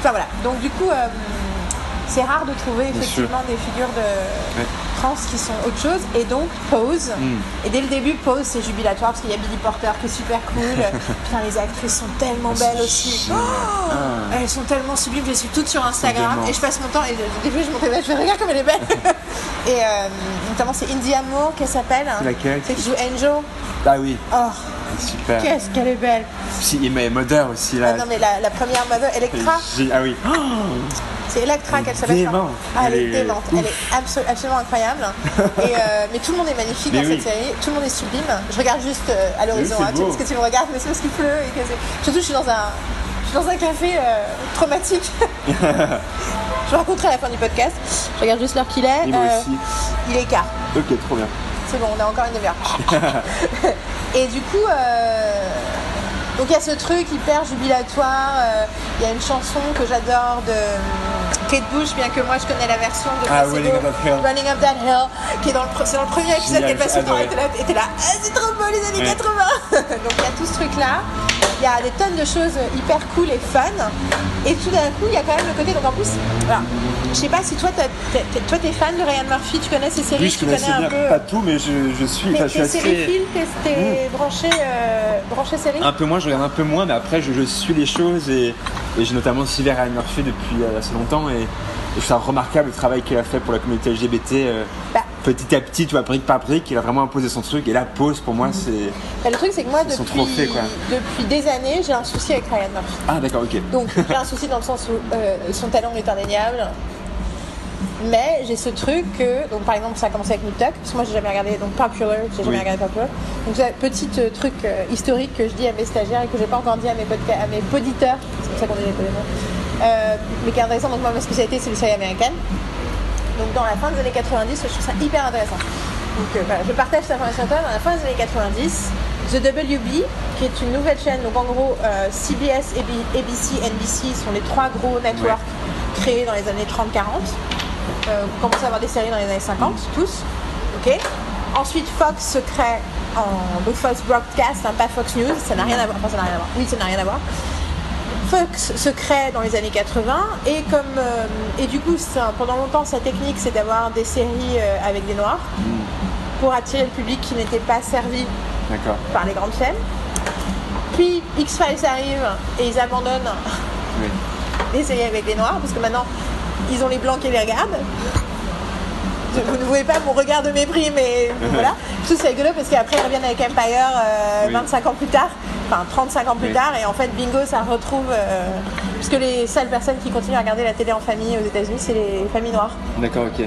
Enfin voilà. Donc du coup, euh, c'est rare de trouver effectivement des figures de Ouais. trans qui sont autre chose. Et donc Pose. Mm. Et dès le début, Pose, c'est jubilatoire parce qu'il y a Billy Porter qui est super cool. (laughs) Putain, les actrices sont tellement belles aussi. Oh Ah. elles sont tellement sublimes, je les suis toutes sur Instagram et je passe mon temps et des fois je monte je fais regarde comme elle est belle. (laughs) et euh, notamment c'est Indie Amour qu'elle s'appelle. C'est laquelle? C'est qui joue Angel. Ah oui, Oh, super. qu'est-ce qu'elle est belle. Si, et mais Mother aussi là. Ah non mais la, la première mother, Electra, Ah oui. (gasps) c'est Electra Elle est qu'elle s'appelle. démente. Ah, elle est Elle est démente, ouf. elle est absolu- absolument incroyable. (laughs) et, euh, mais tout le monde est magnifique Mais dans oui. cette série, tout le monde est sublime. Je regarde juste euh, à l'horizon, c'est hein, parce que tu me regardes, mais c'est parce qu'il pleut. Et que Surtout je suis dans un, je suis dans un café euh, traumatique. (laughs) je vous raconterai à la fin du podcast. Je regarde juste l'heure qu'il est. Et moi aussi. Il est quart. Ok, trop bien. C'est bon, on a encore une demi-heure. (laughs) et du coup, euh, donc il y a ce truc hyper jubilatoire. euh, Il y a une chanson que j'adore de Kate Bush, bien que moi je connais la version de Ah, Running Up That Hill. Running Up That Hill, qui est dans le, c'est dans le premier épisode qu'elle passe temps. adoré. Et t'es là, Ah, c'est trop beau les années Ouais. 80. (laughs) donc il y a tout ce truc-là. Il y a des tonnes de choses hyper cool et fun. Et tout d'un coup, il y a quand même le côté. Donc en plus, voilà. Je sais pas si toi, t'as- toi, t'es fan de Ryan Murphy, tu connais ses séries, Oui, je tu connais un bien, peu. euh, pas tout, mais je, je suis, T'es, je suis série assez. film, t'es, t'es branché, euh, branché série Un peu moins, je regarde un peu moins, mais après je, je suis les choses et, et j'ai notamment suivi Ryan Murphy depuis euh, assez longtemps et, et ça remarquable le travail qu'il a fait pour la communauté LGBT. euh, Bah. petit à petit, tu vois, brique par brique, il a vraiment imposé son truc et la pause pour moi c'est. Bah, Le truc, c'est que moi, depuis, quoi. depuis des années, j'ai un souci avec Ryan Murphy. Ah d'accord, ok. Donc, j'ai un souci dans le sens où euh, son talent est indéniable. Mais j'ai ce truc que, donc par exemple, ça a commencé avec Nip Tuck, parce que moi j'ai jamais regardé, donc Popular, j'ai jamais Oui. regardé Popular. Donc, c'est un petit euh, truc historique que je dis à mes stagiaires et que j'ai pas encore dit à mes, à mes poditeurs, c'est comme ça qu'on dit les poditeurs, euh, mais qui est intéressant. Donc, moi, ma spécialité, c'est les séries américaines. Donc, dans la fin des années 90, je trouve ça hyper intéressant. Donc, euh, voilà, je partage cette information avec toi. Dans la fin des années 90, The WB, qui est une nouvelle chaîne, donc en gros, euh, CBS, AB- ABC, NBC sont les trois gros networks créés dans les années 30-40. Euh, vous commencez à avoir des séries dans les années 50, tous. Ok. Ensuite, Fox se crée en donc Fox Broadcast, hein, pas Fox News, ça n'a rien à voir. Enfin, ça n'a rien à voir. Oui, ça n'a rien à voir. Fox se crée dans les années 80 et comme euh, et du coup ça- pendant longtemps sa technique c'est d'avoir des séries euh, avec des noirs pour attirer le public qui n'était pas servi par les grandes chaînes. Puis X-Files arrive et ils abandonnent Oui. (laughs) les séries avec les noirs parce que maintenant ils ont les blancs qui les regardent. Vous ne voyez pas mon regard de mépris, mais (laughs) voilà. Tout c'est rigolo parce qu'après ils reviennent avec Empire euh, Oui. 25 ans plus tard, enfin 35 ans plus Oui. tard, et en fait bingo ça retrouve. euh, puisque les seules personnes qui continuent à regarder la télé en famille aux États-Unis, c'est les familles noires. D'accord, ok.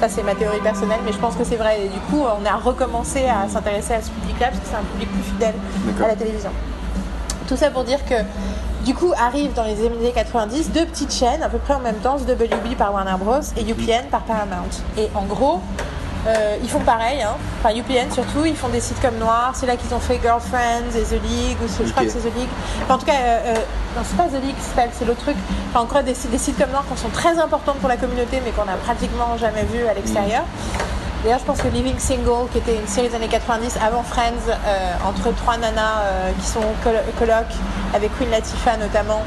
Ça, c'est ma théorie personnelle, mais je pense que c'est vrai. Et du coup, on a recommencé à s'intéresser à ce public-là parce que c'est un public plus fidèle à la télévision. Tout ça pour dire que, du coup, arrivent dans les années 90 deux petites chaînes, à peu près en même temps, WB par Warner Bros. et UPN par Paramount. Et en gros, euh, ils font pareil, hein. enfin UPN surtout, ils font des sitcoms noirs. C'est là qu'ils ont fait Girlfriends et The League, ou ce- je crois que c'est The League. Enfin, en tout cas, euh, euh, non, c'est pas The League, c'est c'est l'autre truc. Enfin, encore des, des sitcoms noirs qui sont très importantes pour la communauté, mais qu'on a pratiquement jamais vu à l'extérieur. D'ailleurs, je pense que Living Single, qui était une série des années 90 avant Friends, euh, entre trois nanas euh, qui sont colocs, avec Queen Latifah notamment,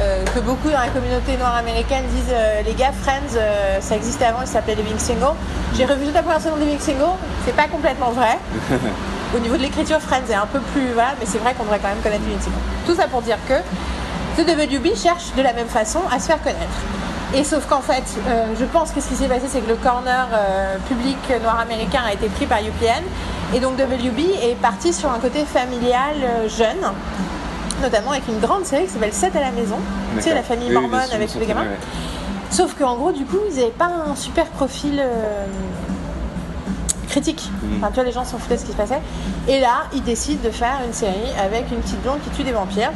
euh, que beaucoup dans la communauté noire américaine disent les gars, Friends, ça existait avant, il s'appelait Living Single. J'ai revu toute la première saison de Living Single, c'est pas complètement vrai. (laughs) Au niveau de l'écriture, Friends est un peu plus. Voilà, mais c'est vrai qu'on devrait quand même connaître Living Single. Tout ça pour dire que The WB cherche de la même façon à se faire connaître. Et sauf qu'en fait, euh, je pense que ce qui s'est passé, c'est que le corner euh, public noir américain a été pris par UPN. Et donc WB est parti sur un côté familial euh, jeune, notamment avec une grande série qui s'appelle 7 à la maison. Tu sais, la famille oui, mormone avec tous les gamins. ouais. Sauf qu'en gros, du coup, ils n'avaient pas un super profil critique. Mhm. Enfin, tu vois, les gens s'en foutaient de ce qui se passait. Et là, ils décident de faire une série avec une petite blonde qui tue des vampires.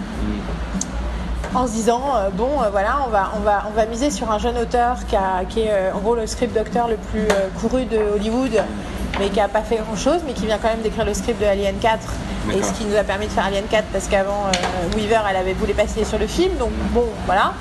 En se disant euh, bon euh, voilà on va on va on va miser sur un jeune auteur qui, a- qui est euh, en gros le script docteur le plus couru de Hollywood mais qui a pas fait grand chose mais qui vient quand même d'écrire le script de Alien 4 et ce qui nous a permis de faire Alien 4 parce qu'avant euh, Weaver elle avait voulu passer sur le film. Donc bon voilà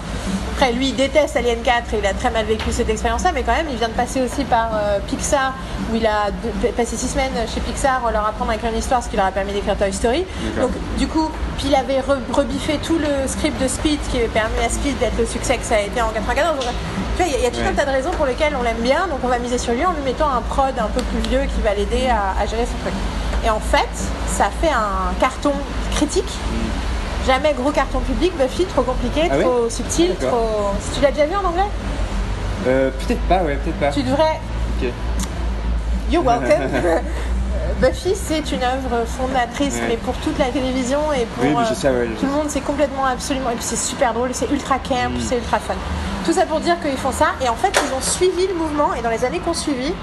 après lui il déteste Alien 4 et il a très mal vécu cette expérience là mais quand même il vient de passer aussi par euh, Pixar où il a de- passé six semaines chez Pixar leur apprendre à écrire une histoire ce qui leur a permis d'écrire Toy Story donc du coup, puis il avait re- rebiffé tout le script de Speed qui avait permis à Speed d'être le succès que ça a été en 94. Donc, tu vois, il y a- il y, a tout un tas de raisons pour lesquelles on l'aime bien, donc on va miser sur lui en lui mettant un prod un peu plus vieux qui va l'aider à, à gérer son truc. Et en fait, ça fait un carton critique. Jamais gros carton public, Buffy, trop compliqué, Ah trop subtil, trop. Tu l'as déjà vu en anglais Euh, peut-être pas, ouais, peut-être pas. Tu devrais. Ok. You're (laughs) welcome. Buffy, c'est une œuvre fondatrice, Ouais. mais pour toute la télévision et pour Oui, euh, ouais, tout le monde, c'est complètement absolument. Et puis c'est super drôle, c'est ultra camp, Mm. c'est ultra fun. Tout ça pour dire qu'ils font ça, et en fait, ils ont suivi le mouvement, et dans les années qu'on suivi,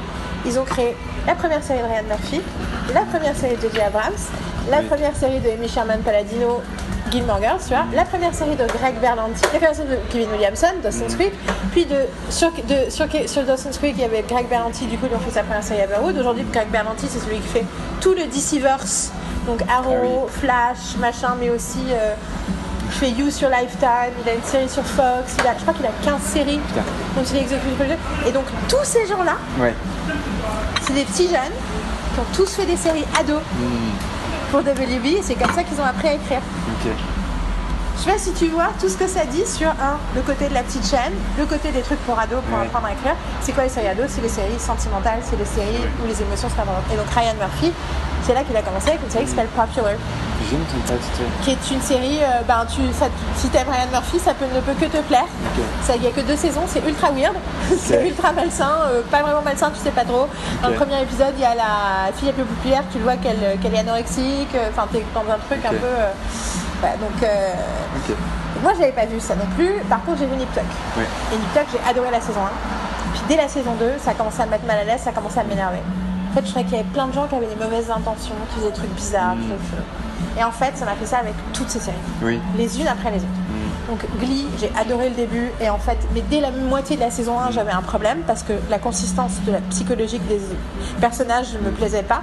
ils ont créé la première série de Ryan Murphy, la première série de J.J. Abrams, la Oui. première série de Amy Sherman Palladino. Gilmore Girls, tu vois, la première série de Greg Berlanti, la première série de Kevin Williamson, Dawson's Creek, puis de, sur, de, sur, sur Dawson's Creek, il y avait Greg Berlanti, du coup, ils ont fait sa première série Everwood. Aujourd'hui, Greg Berlanti, c'est celui qui fait tout le DCverse, donc Arrow, Flash, machin, mais aussi euh, il fait You sur Lifetime, il a une série sur Fox, il a, je crois qu'il a 15 séries Putain. dont il est exécutif producer. Et donc, tous ces gens-là, Ouais. c'est des petits jeunes qui ont tous fait des séries ados pour WB, et c'est comme ça qu'ils ont appris à écrire. Ok. Je sais pas si tu vois tout ce que ça dit sur un, le côté de la petite chaîne, le côté des trucs pour ados pour Ouais. apprendre à écrire. C'est quoi les séries ados? C'est les séries sentimentales, c'est les séries où les émotions sont importantes. Et donc Ryan Murphy, c'est là qu'il a commencé avec une série qui s'appelle Popular, cette série. qui est une série, euh, ben tu, ça, si t'aimes Ryan Murphy, ça peut, ne peut que te plaire. Il y a que deux saisons, c'est ultra weird, (laughs) c'est ultra malsain, euh, pas vraiment malsain, tu sais pas trop. Dans le premier épisode, il y a la fille la plus populaire, tu le vois qu'elle qu'elle est anorexique, euh, enfin t'es dans un truc un peu. euh, ouais, donc. euh, Ok. moi, j'avais pas vu ça non plus. Par contre, j'ai vu Nip Tuck. Ouais. Et Nip Tuck, j'ai adoré la saison 1. Puis dès la saison 2, ça a commencé à me mettre mal à l'aise, ça a commencé à m'énerver. En fait, je trouvais qu'il y avait plein de gens qui avaient des mauvaises intentions, qui faisaient des trucs bizarres. Mm. chelou. Et en fait, ça m'a fait ça avec toutes ces séries. Oui. Les unes après les autres. Donc Glee, j'ai adoré le début. Et en fait, mais dès la moitié de la saison 1, j'avais un problème parce que la consistance de la psychologique des personnages ne me plaisait pas.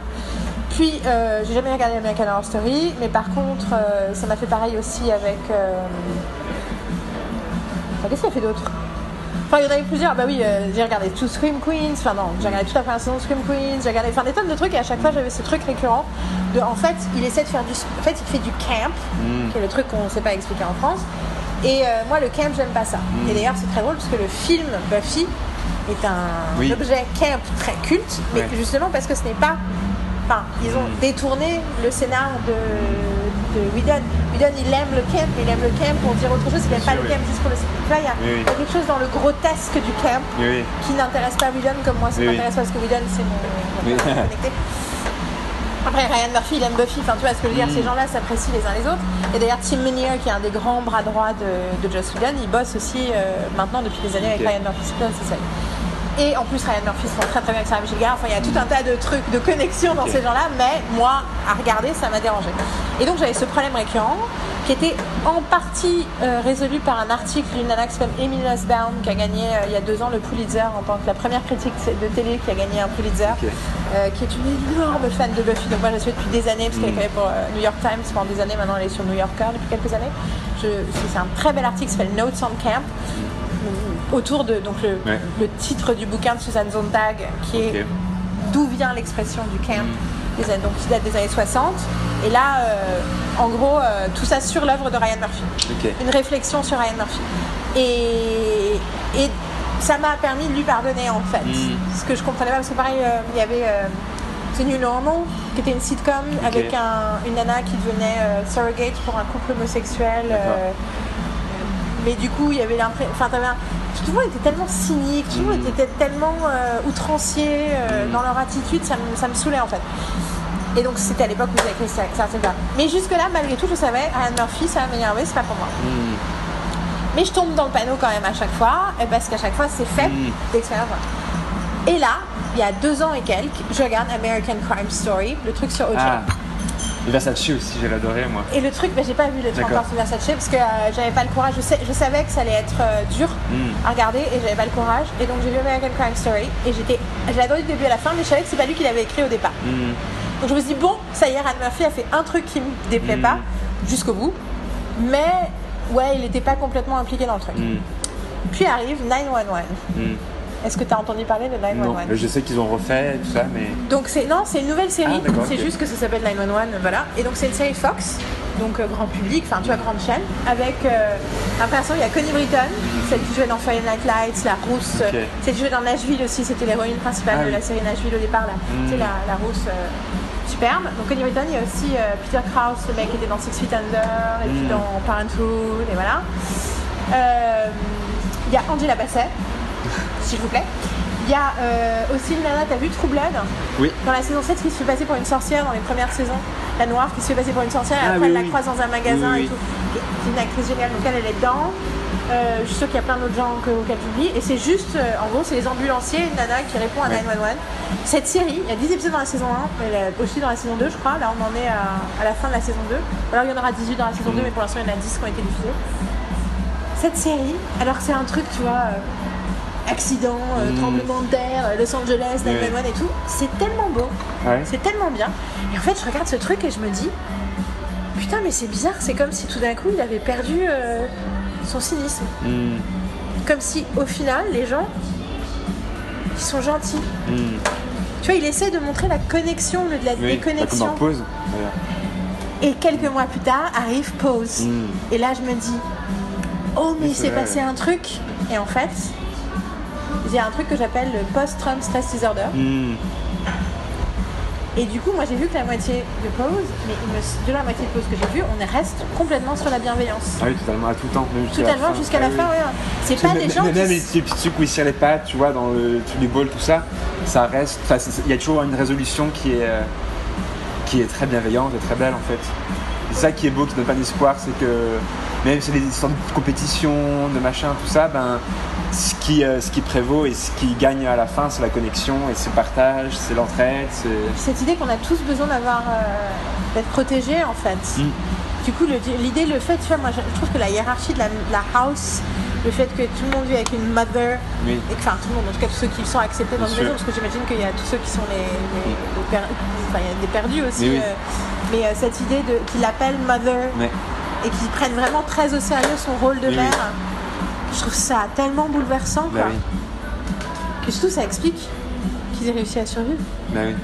Puis, euh, j'ai jamais regardé American Horror Story, mais par contre, euh, ça m'a fait pareil aussi avec. euh, Enfin, Qu'est-ce qu'il a fait d'autre? Enfin, il y en avait plusieurs. Bah oui, j'ai regardé tout Scream Queens. Enfin, non, j'ai regardé toute la première saison de Scream Queens. J'ai regardé enfin, des tonnes de trucs et à chaque fois, j'avais ce truc récurrent de. En fait, il essaie de faire du. En fait, il fait du camp, Mm. qui est le truc qu'on ne sait pas expliquer en France. Et moi, le camp, j'aime pas ça. Mm. Et d'ailleurs, c'est très drôle parce que le film Buffy est un Oui. objet camp très culte, mais Ouais. justement parce que ce n'est pas. Enfin, ils ont Mm. détourné le scénar de, de Whedon. Whedon, il aime le camp, mais il aime le camp pour dire autre chose. Il n'aime pas sûr, le oui. camp juste pour le. Il y, a Oui, oui. il y a quelque chose dans le grotesque du camp qui n'intéresse pas Whedon comme moi ça m'intéresse parce que Whedon c'est mon connecté. Après Ryan Murphy il aime Buffy, enfin tu vois ce que je veux dire, Mm. ces gens-là s'apprécient les uns les autres. Et d'ailleurs Tim Menear qui est un des grands bras droits de, de Joss Whedon, il bosse aussi euh, maintenant depuis des années avec Ryan Murphy, c'est séries. Et en plus Ryan Murphy se rend très très bien avec Sarah Michel Gellar, enfin il y a tout un tas de trucs, de connexions dans ces gens-là, mais moi à regarder ça m'a dérangé. Et donc j'avais ce problème récurrent qui était en partie euh, résolu par un article d'une nana qui s'appelle Emily Nussbaum qui a gagné euh, il y a deux ans le Pulitzer en tant que la première critique de télé qui a gagné un Pulitzer, euh, qui est une énorme fan de Buffy. Donc moi je la suis depuis des années parce qu'elle écrivait pour New York Times pendant des années. Maintenant elle est sur New Yorker depuis quelques années. C'est un très bel article qui s'appelle Notes on Camp autour de donc le, Ouais. le titre du bouquin de Suzanne Sontag qui est d'où vient l'expression du camp des années- donc qui date des années 60 et là euh, en gros euh, tout ça sur l'œuvre de Ryan Murphy. Une réflexion sur Ryan Murphy. Et, et ça m'a permis de lui pardonner en fait. Mm. ce que je comprenais pas parce que pareil euh, il y avait The New Normal qui était une sitcom avec un- une nana qui devenait surrogate pour un couple homosexuel mais du coup il y avait l'impression enfin tout le monde était tellement cynique tout le monde Mm. était tellement euh, outrancier euh, Mm. dans leur attitude ça me, ça me saoulait en fait et donc c'était à l'époque où j'avais écrit ça, ça. mais jusque là malgré tout je savais Ryan Murphy ça va m'énerver c'est pas pour moi Mm. mais je tombe dans le panneau quand même à chaque fois, et parce qu'à chaque fois c'est fait Mm. d'expérience. Et là, il y a deux ans et quelques, je regarde American Crime Story, le truc sur O.J. Ah. Versace aussi, j'ai adoré moi. Et le truc, bah, j'ai pas vu le truc encore sur Versace parce que euh, j'avais pas le courage. Je, sais- je savais que ça allait être euh, dur Mm. à regarder et j'avais pas le courage. Et donc j'ai vu American Crime Story et j'étais, j'ai adoré du début à la fin, mais je savais que c'est pas lui qui l'avait écrit au départ. Mm. Donc je me suis dit bon, ça y est, Ryan Murphy a fait un truc qui me déplaît Mm. pas jusqu'au bout, mais ouais, il était pas complètement impliqué dans le truc. Puis arrive 911. Est-ce que tu as entendu parler de Non, 911 mais je sais qu'ils ont refait tout ça, mais. Donc c'est non, c'est une nouvelle série. Ah, c'est juste que ça s'appelle 911, voilà. Et donc c'est une série Fox, donc euh, grand public, enfin tu vois grande chaîne, avec euh, un personnage. Il y a Connie Britton, celle qui jouait dans Friday Night Lights, la rousse, Ok. euh, celle qui jouait dans Nashville aussi, c'était l'héroïne principale Ah de la série Nashville au départ, là. Mm. Tu sais la, la rousse euh, superbe. Donc Connie Britton, il y a aussi Peter Krause, le mec qui était dans Six Feet Under, et puis Mm. dans Parenthood, et voilà. Il y a Angela Bassett, s'il vous plaît. Il y a euh, aussi une nana, t'as vu Blood? Oui. dans la saison 7 qui se fait passer pour une sorcière dans les premières saisons, la noire qui se fait passer pour une sorcière et Ah, après oui, elle la oui. croise dans un magasin Oui, et oui. tout. C'est une actrice géniale, donc elle, elle est dedans. Euh, je suis sûre qu'il y a plein d'autres gens que, auxquels j'oublie. Et c'est juste, euh, en gros, c'est les ambulanciers, une nana qui répond à Ouais. 911. Cette série, il y a 10 épisodes dans la saison 1, elle est aussi dans la saison 2, je crois. Là, on en est à, à la fin de la saison 2. Alors, il y en aura 18 dans la saison 2, Mm. mais pour l'instant, il y en a 10 qui ont été diffusés. Cette série, alors que c'est un truc, tu vois, euh, accident, euh, Mm. tremblement de terre, euh, Los Angeles, 911 Ouais. et tout, c'est tellement beau. Ouais. C'est tellement bien. Et en fait, je regarde ce truc et je me dis, putain, mais c'est bizarre. C'est comme si tout d'un coup, il avait perdu euh, son cynisme. Mm. Comme si, au final, les gens, ils sont gentils. Mm. Tu vois, il essaie de montrer la connexion, le- de la Oui, comme dans déconnexion. Pause. Et quelques mois plus tard, arrive Pause. Et là, je me dis, oh, mais il s'est passé un truc. Et en fait, il y a un truc que j'appelle le post-Trump stress disorder. Mm. Et du coup, moi j'ai vu que la moitié de pause, mais de la moitié de pause que j'ai vue, on reste complètement sur la bienveillance. Ah oui, totalement, à tout temps. même jusqu'à la Totalement fin. jusqu'à la Ah oui. fin, ouais. C'est pas même- des gens même qui. les petits trucs où ils serrent les pattes, tu vois, dans le, les bols, tout ça, ça reste. Il y a toujours une résolution qui est, euh, qui est très bienveillante et très belle en fait. C'est ça qui est beau, qui donne pas d'espoir, c'est que même si c'est des histoires de compétition, de machin, tout ça, ben, ce qui, euh, ce qui prévaut et ce qui gagne à la fin, c'est la connexion et c'est le partage, c'est l'entraide. Cette idée qu'on a tous besoin d'avoir. euh, d'être protégés en fait. Mm. Du coup, l'idée, le fait, tu vois, moi je trouve que la hiérarchie de la, house, le fait que tout le monde vit avec une mother, Oui. et que, enfin tout le monde, en tout cas tous ceux qui sont acceptés dans Bien une maison, parce que j'imagine qu'il y a tous ceux qui sont les, les- les per- enfin il y a des perdus aussi, Mais oui. euh, mais euh, cette idée de qu'ils l'appellent mother Ouais. et qu'ils prennent vraiment très au sérieux son rôle de mère, je trouve ça tellement bouleversant Bah quoi. oui. Et surtout ça explique qu'ils aient réussi à survivre. Bah oui.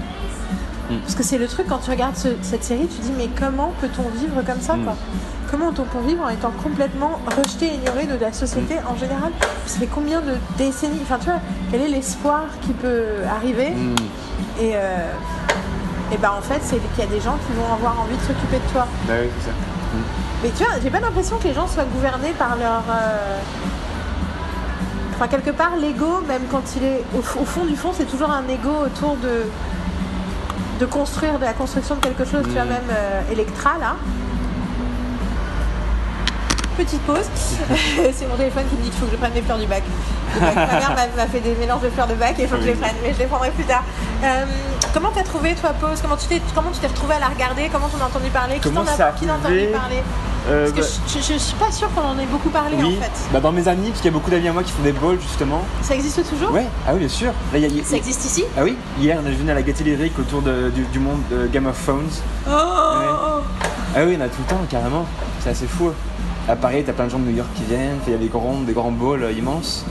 Parce que c'est le truc quand tu regardes ce- cette série, tu dis mais comment peut-on vivre comme ça Mm. quoi? Comment peut-on vivre en étant complètement rejeté et ignoré de la société Mm. en général? Ça fait combien de décennies? Enfin tu vois, quel est l'espoir qui peut arriver? Mm. Et, euh, et ben en fait c'est qu'il y a des gens qui vont avoir envie de s'occuper de toi. Bah oui, c'est ça. Mais tu vois, j'ai pas l'impression que les gens soient gouvernés par leur. euh, Enfin, quelque part, l'ego, même quand il est. Au, fond du fond, c'est toujours un ego autour de. de construire, de la construction de quelque chose. Tu vois, Mm. même euh, Electra, là. Petite pause. (laughs) c'est mon téléphone qui me dit qu'il faut que je prenne mes fleurs du bac. Ma mère m'a- fait des mélanges de fleurs de bac et il faut que je les prenne. Mais je les prendrai plus tard. Euh, comment t'as trouvé, toi, pause? Comment tu t'es comment tu t'es retrouvé à la regarder? Comment t'en as entendu parler? Qui t'en a, a entendu parler? Euh, parce que bah- je, je- je suis pas sûre qu'on en ait beaucoup parlé Oui, en fait. bah dans mes amis, parce qu'il y a beaucoup d'amis à moi qui font des balls justement. Ça existe toujours Ouais, ah oui, bien sûr. Là, y a- y a- Ça existe ici Ah oui, hier on est venu à la gaieté lyrique autour de- du, du monde de Game of Thrones. Oh, oh, Ah oui, il y en a tout le temps, carrément. C'est assez fou. À Paris, t'as plein de gens de New York qui viennent. Il y a des grands, des grands balls euh, immenses.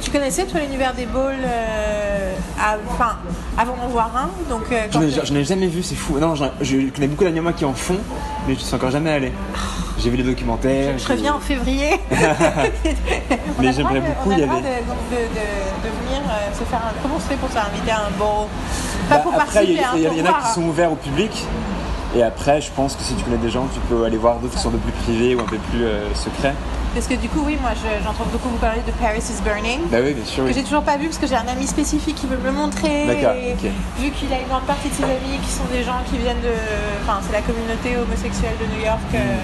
Tu connaissais toi l'univers des balls euh, à- enfin, avant d'en voir un donc euh, quand J'en ai, t'es- j'en ai jamais vu, c'est fou. Non, je connais beaucoup d'amis à moi qui en font, mais je suis encore jamais allé. J'ai vu les documentaires. je reviens en février. (laughs) Mais j'aimerais beaucoup on a y aller. De, de, de- de venir euh, se faire un. Comment on se fait pour se faire inviter à un ball Pas Bah, pour après, il y, a- hein, y a- y en a qui sont ouverts au public. Et après, je pense que si tu connais des gens, tu peux aller voir d'autres qui sont un peu plus privés ou un peu plus euh, secrets. Parce que du coup, oui, moi je- j'entends beaucoup vous parler de Paris is Burning. Bah oui, bien sûr. que Oui. j'ai toujours pas vu parce que j'ai un ami spécifique qui veut me le montrer. D'accord. Vu qu'il a une grande partie de ses amis qui sont des gens qui viennent de. Enfin, c'est la communauté homosexuelle de New York. euh, euh,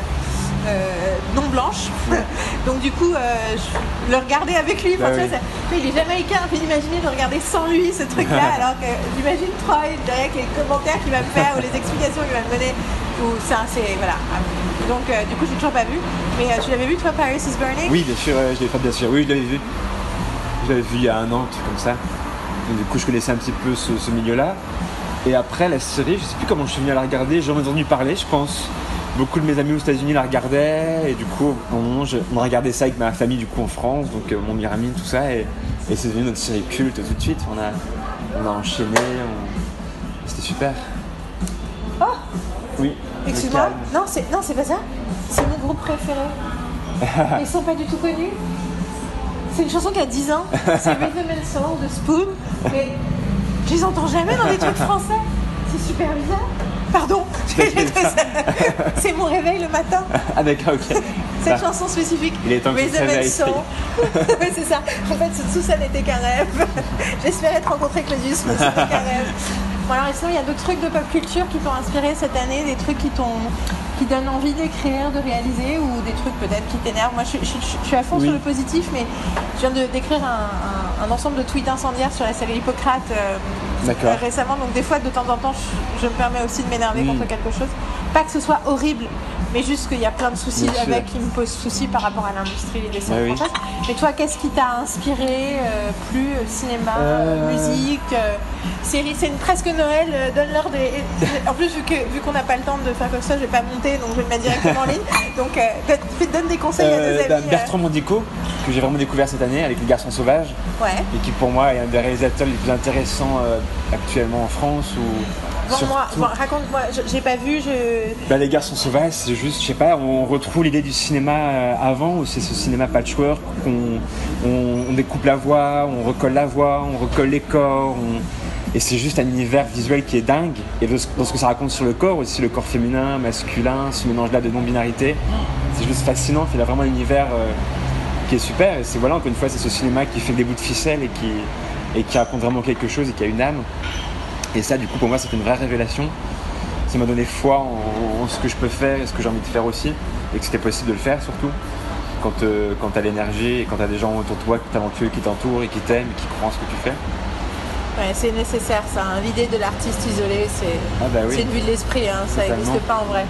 non blanche. (laughs) Donc du coup, euh, je le regardais avec lui. Bah oui. ça- il est jamaïcain. Puis d'imaginer de regarder sans lui ce truc-là, (laughs) alors que j'imagine Troy avec les commentaires qu'il va me faire ou les explications qu'il va me donner. Ou ça, c'est voilà. Donc euh, du coup, j'ai toujours pas vu. Mais euh, tu l'avais vu toi, Paris is Burning? Oui, bien sûr, je l'ai fait, bien sûr. Oui, je l'avais vu. Je l'avais vu il y a un an, un truc comme ça. Donc, du coup, je connaissais un petit peu ce, ce milieu-là. Et après, la série, je sais plus comment je suis venu à la regarder. J'en ai entendu parler, je pense. Beaucoup de mes amis aux États-Unis la regardaient. Et du coup, au moment, je- on regardait ça avec ma famille, du coup, en France. Donc, euh, mon meilleur ami, tout ça. Et, et c'est devenu notre série culte tout de suite. On a, on a enchaîné. on- C'était super. Oh Oui. Excuse-moi. Non, c'est non, c'est pas ça. C'est mon groupe préféré. (laughs) Ils sont pas du tout connus. C'est une chanson qui a 10 ans. C'est (laughs) Rhythm and Soul de Spoon. Mais je les entends jamais dans des trucs français. C'est super bizarre. Pardon. (laughs) C'est mon réveil le matin. Ah, d'accord, ok. Cette chanson spécifique. Il est temps (laughs) oui, c'est ça. En fait, tout ça n'était qu'un rêve. (laughs) J'espérais te rencontrer Claudius, mais c'était qu'un rêve. Bon, alors, sinon, il y a d'autres trucs de pop culture qui t'ont inspiré cette année, des trucs qui t'ont qui donnent envie d'écrire, de réaliser, ou des trucs peut-être qui t'énervent? Moi, je, je- je- je suis à fond Oui. sur le positif, mais je viens de- d'écrire un, un- un ensemble de tweets incendiaires sur la série Hippocrate euh, récemment. Donc, des fois, de temps en temps, je, je me permets aussi de m'énerver Mm. contre quelque chose. Pas que ce soit horrible, mais juste qu'il y a plein de soucis Bien sûr. avec qui me posent souci par rapport à l'industrie des séries Ouais, oui. françaises. Mais toi, qu'est-ce qui t'a inspiré euh, plus euh, cinéma, Euh. musique, euh, série? C'est presque Noël. Donne-leur des. En plus, vu que- vu qu'on n'a pas le temps de faire comme ça, je vais pas monter, donc je vais le mettre directement en ligne. (laughs) Donc, donne- des conseils à nos amis. Bertrand Mondico, que j'ai vraiment découvert cette année avec Les Garçons Sauvages. Ouais. et qui pour moi est un des réalisateurs les plus intéressants actuellement en France ou Vends-moi, surtout- vends- raconte-moi. J'ai pas vu. Je. Bah, les garçons sauvages, c'est juste, je sais pas, on retrouve l'idée du cinéma euh, avant, où c'est ce cinéma patchwork, qu'on on, on découpe la voix, on recolle la voix, on recolle les corps, on- et c'est juste un univers visuel qui est dingue. Et de ce- dans ce que ça raconte sur le corps, aussi le corps féminin, masculin, ce mélange-là de non-binarité, c'est juste fascinant. Il a vraiment un univers euh, qui est super. Et c'est voilà, encore une fois, c'est ce cinéma qui fait des bouts de ficelle et qui, et qui raconte vraiment quelque chose et qui a une âme. Et ça, du coup, pour moi, c'était une vraie révélation. Ça m'a donné foi en, en ce que je peux faire et ce que j'ai envie de faire aussi. Et que c'était possible de le faire, surtout. Quand, euh, quand tu as l'énergie et quand tu as des gens autour de toi qui talentueux, qui t'entourent et qui t'aiment et qui croient en ce que tu fais. Ouais, c'est nécessaire ça. hein. L'idée de l'artiste isolé, c'est Ah bah oui. une vue de l'esprit. hein. Ça n'existe pas en vrai.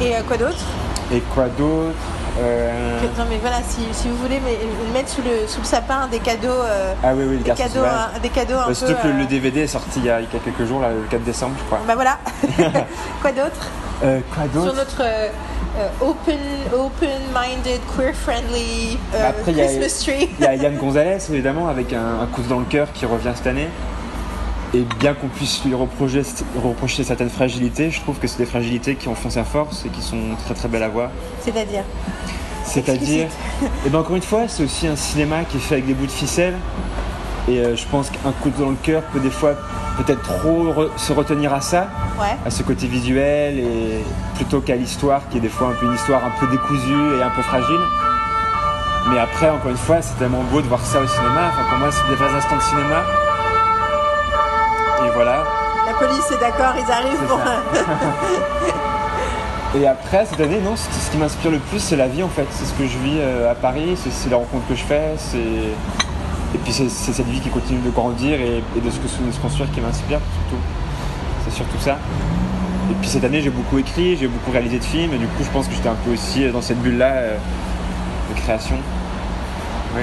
Et euh, quoi d'autre? Et quoi d'autre? Euh, Non mais voilà, si, si vous voulez mais, mettre sous le, sous le sapin des cadeaux, euh, Ah oui, oui, des cadeaux, sauvages. des cadeaux un peu. surtout que le, euh, DVD est sorti il y a, quelques jours, là, le 4 décembre, je crois. Bah voilà. (laughs) quoi d'autre? Euh, Sur notre euh, euh, open, open-minded, queer-friendly euh, Bah, Christmas tree. Il y a Yann (laughs) Gonzalez, évidemment, avec un, un coup dans le cœur qui revient cette année. Et bien qu'on puisse lui reprocher, reprocher certaines fragilités, je trouve que c'est des fragilités qui en font sa force et qui sont très très belles à voir. C'est-à-dire C'est-à-dire, et ben encore une fois, c'est aussi un cinéma qui est fait avec des bouts de ficelle. Et euh, je pense qu'un coup dans le cœur peut des fois peut-être trop re- se retenir à ça, Ouais. à ce côté visuel, et plutôt qu'à l'histoire qui est des fois un peu une histoire un peu décousue et un peu fragile. Mais après, encore une fois, c'est tellement beau de voir ça au cinéma. Enfin, pour moi, c'est des vrais instants de cinéma. Voilà. La police est d'accord, ils arrivent pour. (laughs) Et après, cette année, non, ce ce qui m'inspire le plus, c'est la vie en fait. C'est ce que je vis euh, à Paris, c'est les rencontres que je fais, c'est. Et puis c'est c'est cette vie qui continue de grandir et, et de se, de se construire qui m'inspire surtout. C'est surtout ça. Et puis cette année, j'ai beaucoup écrit, j'ai beaucoup réalisé de films, et du coup, je pense que j'étais un peu aussi dans cette bulle-là euh, de création. Oui.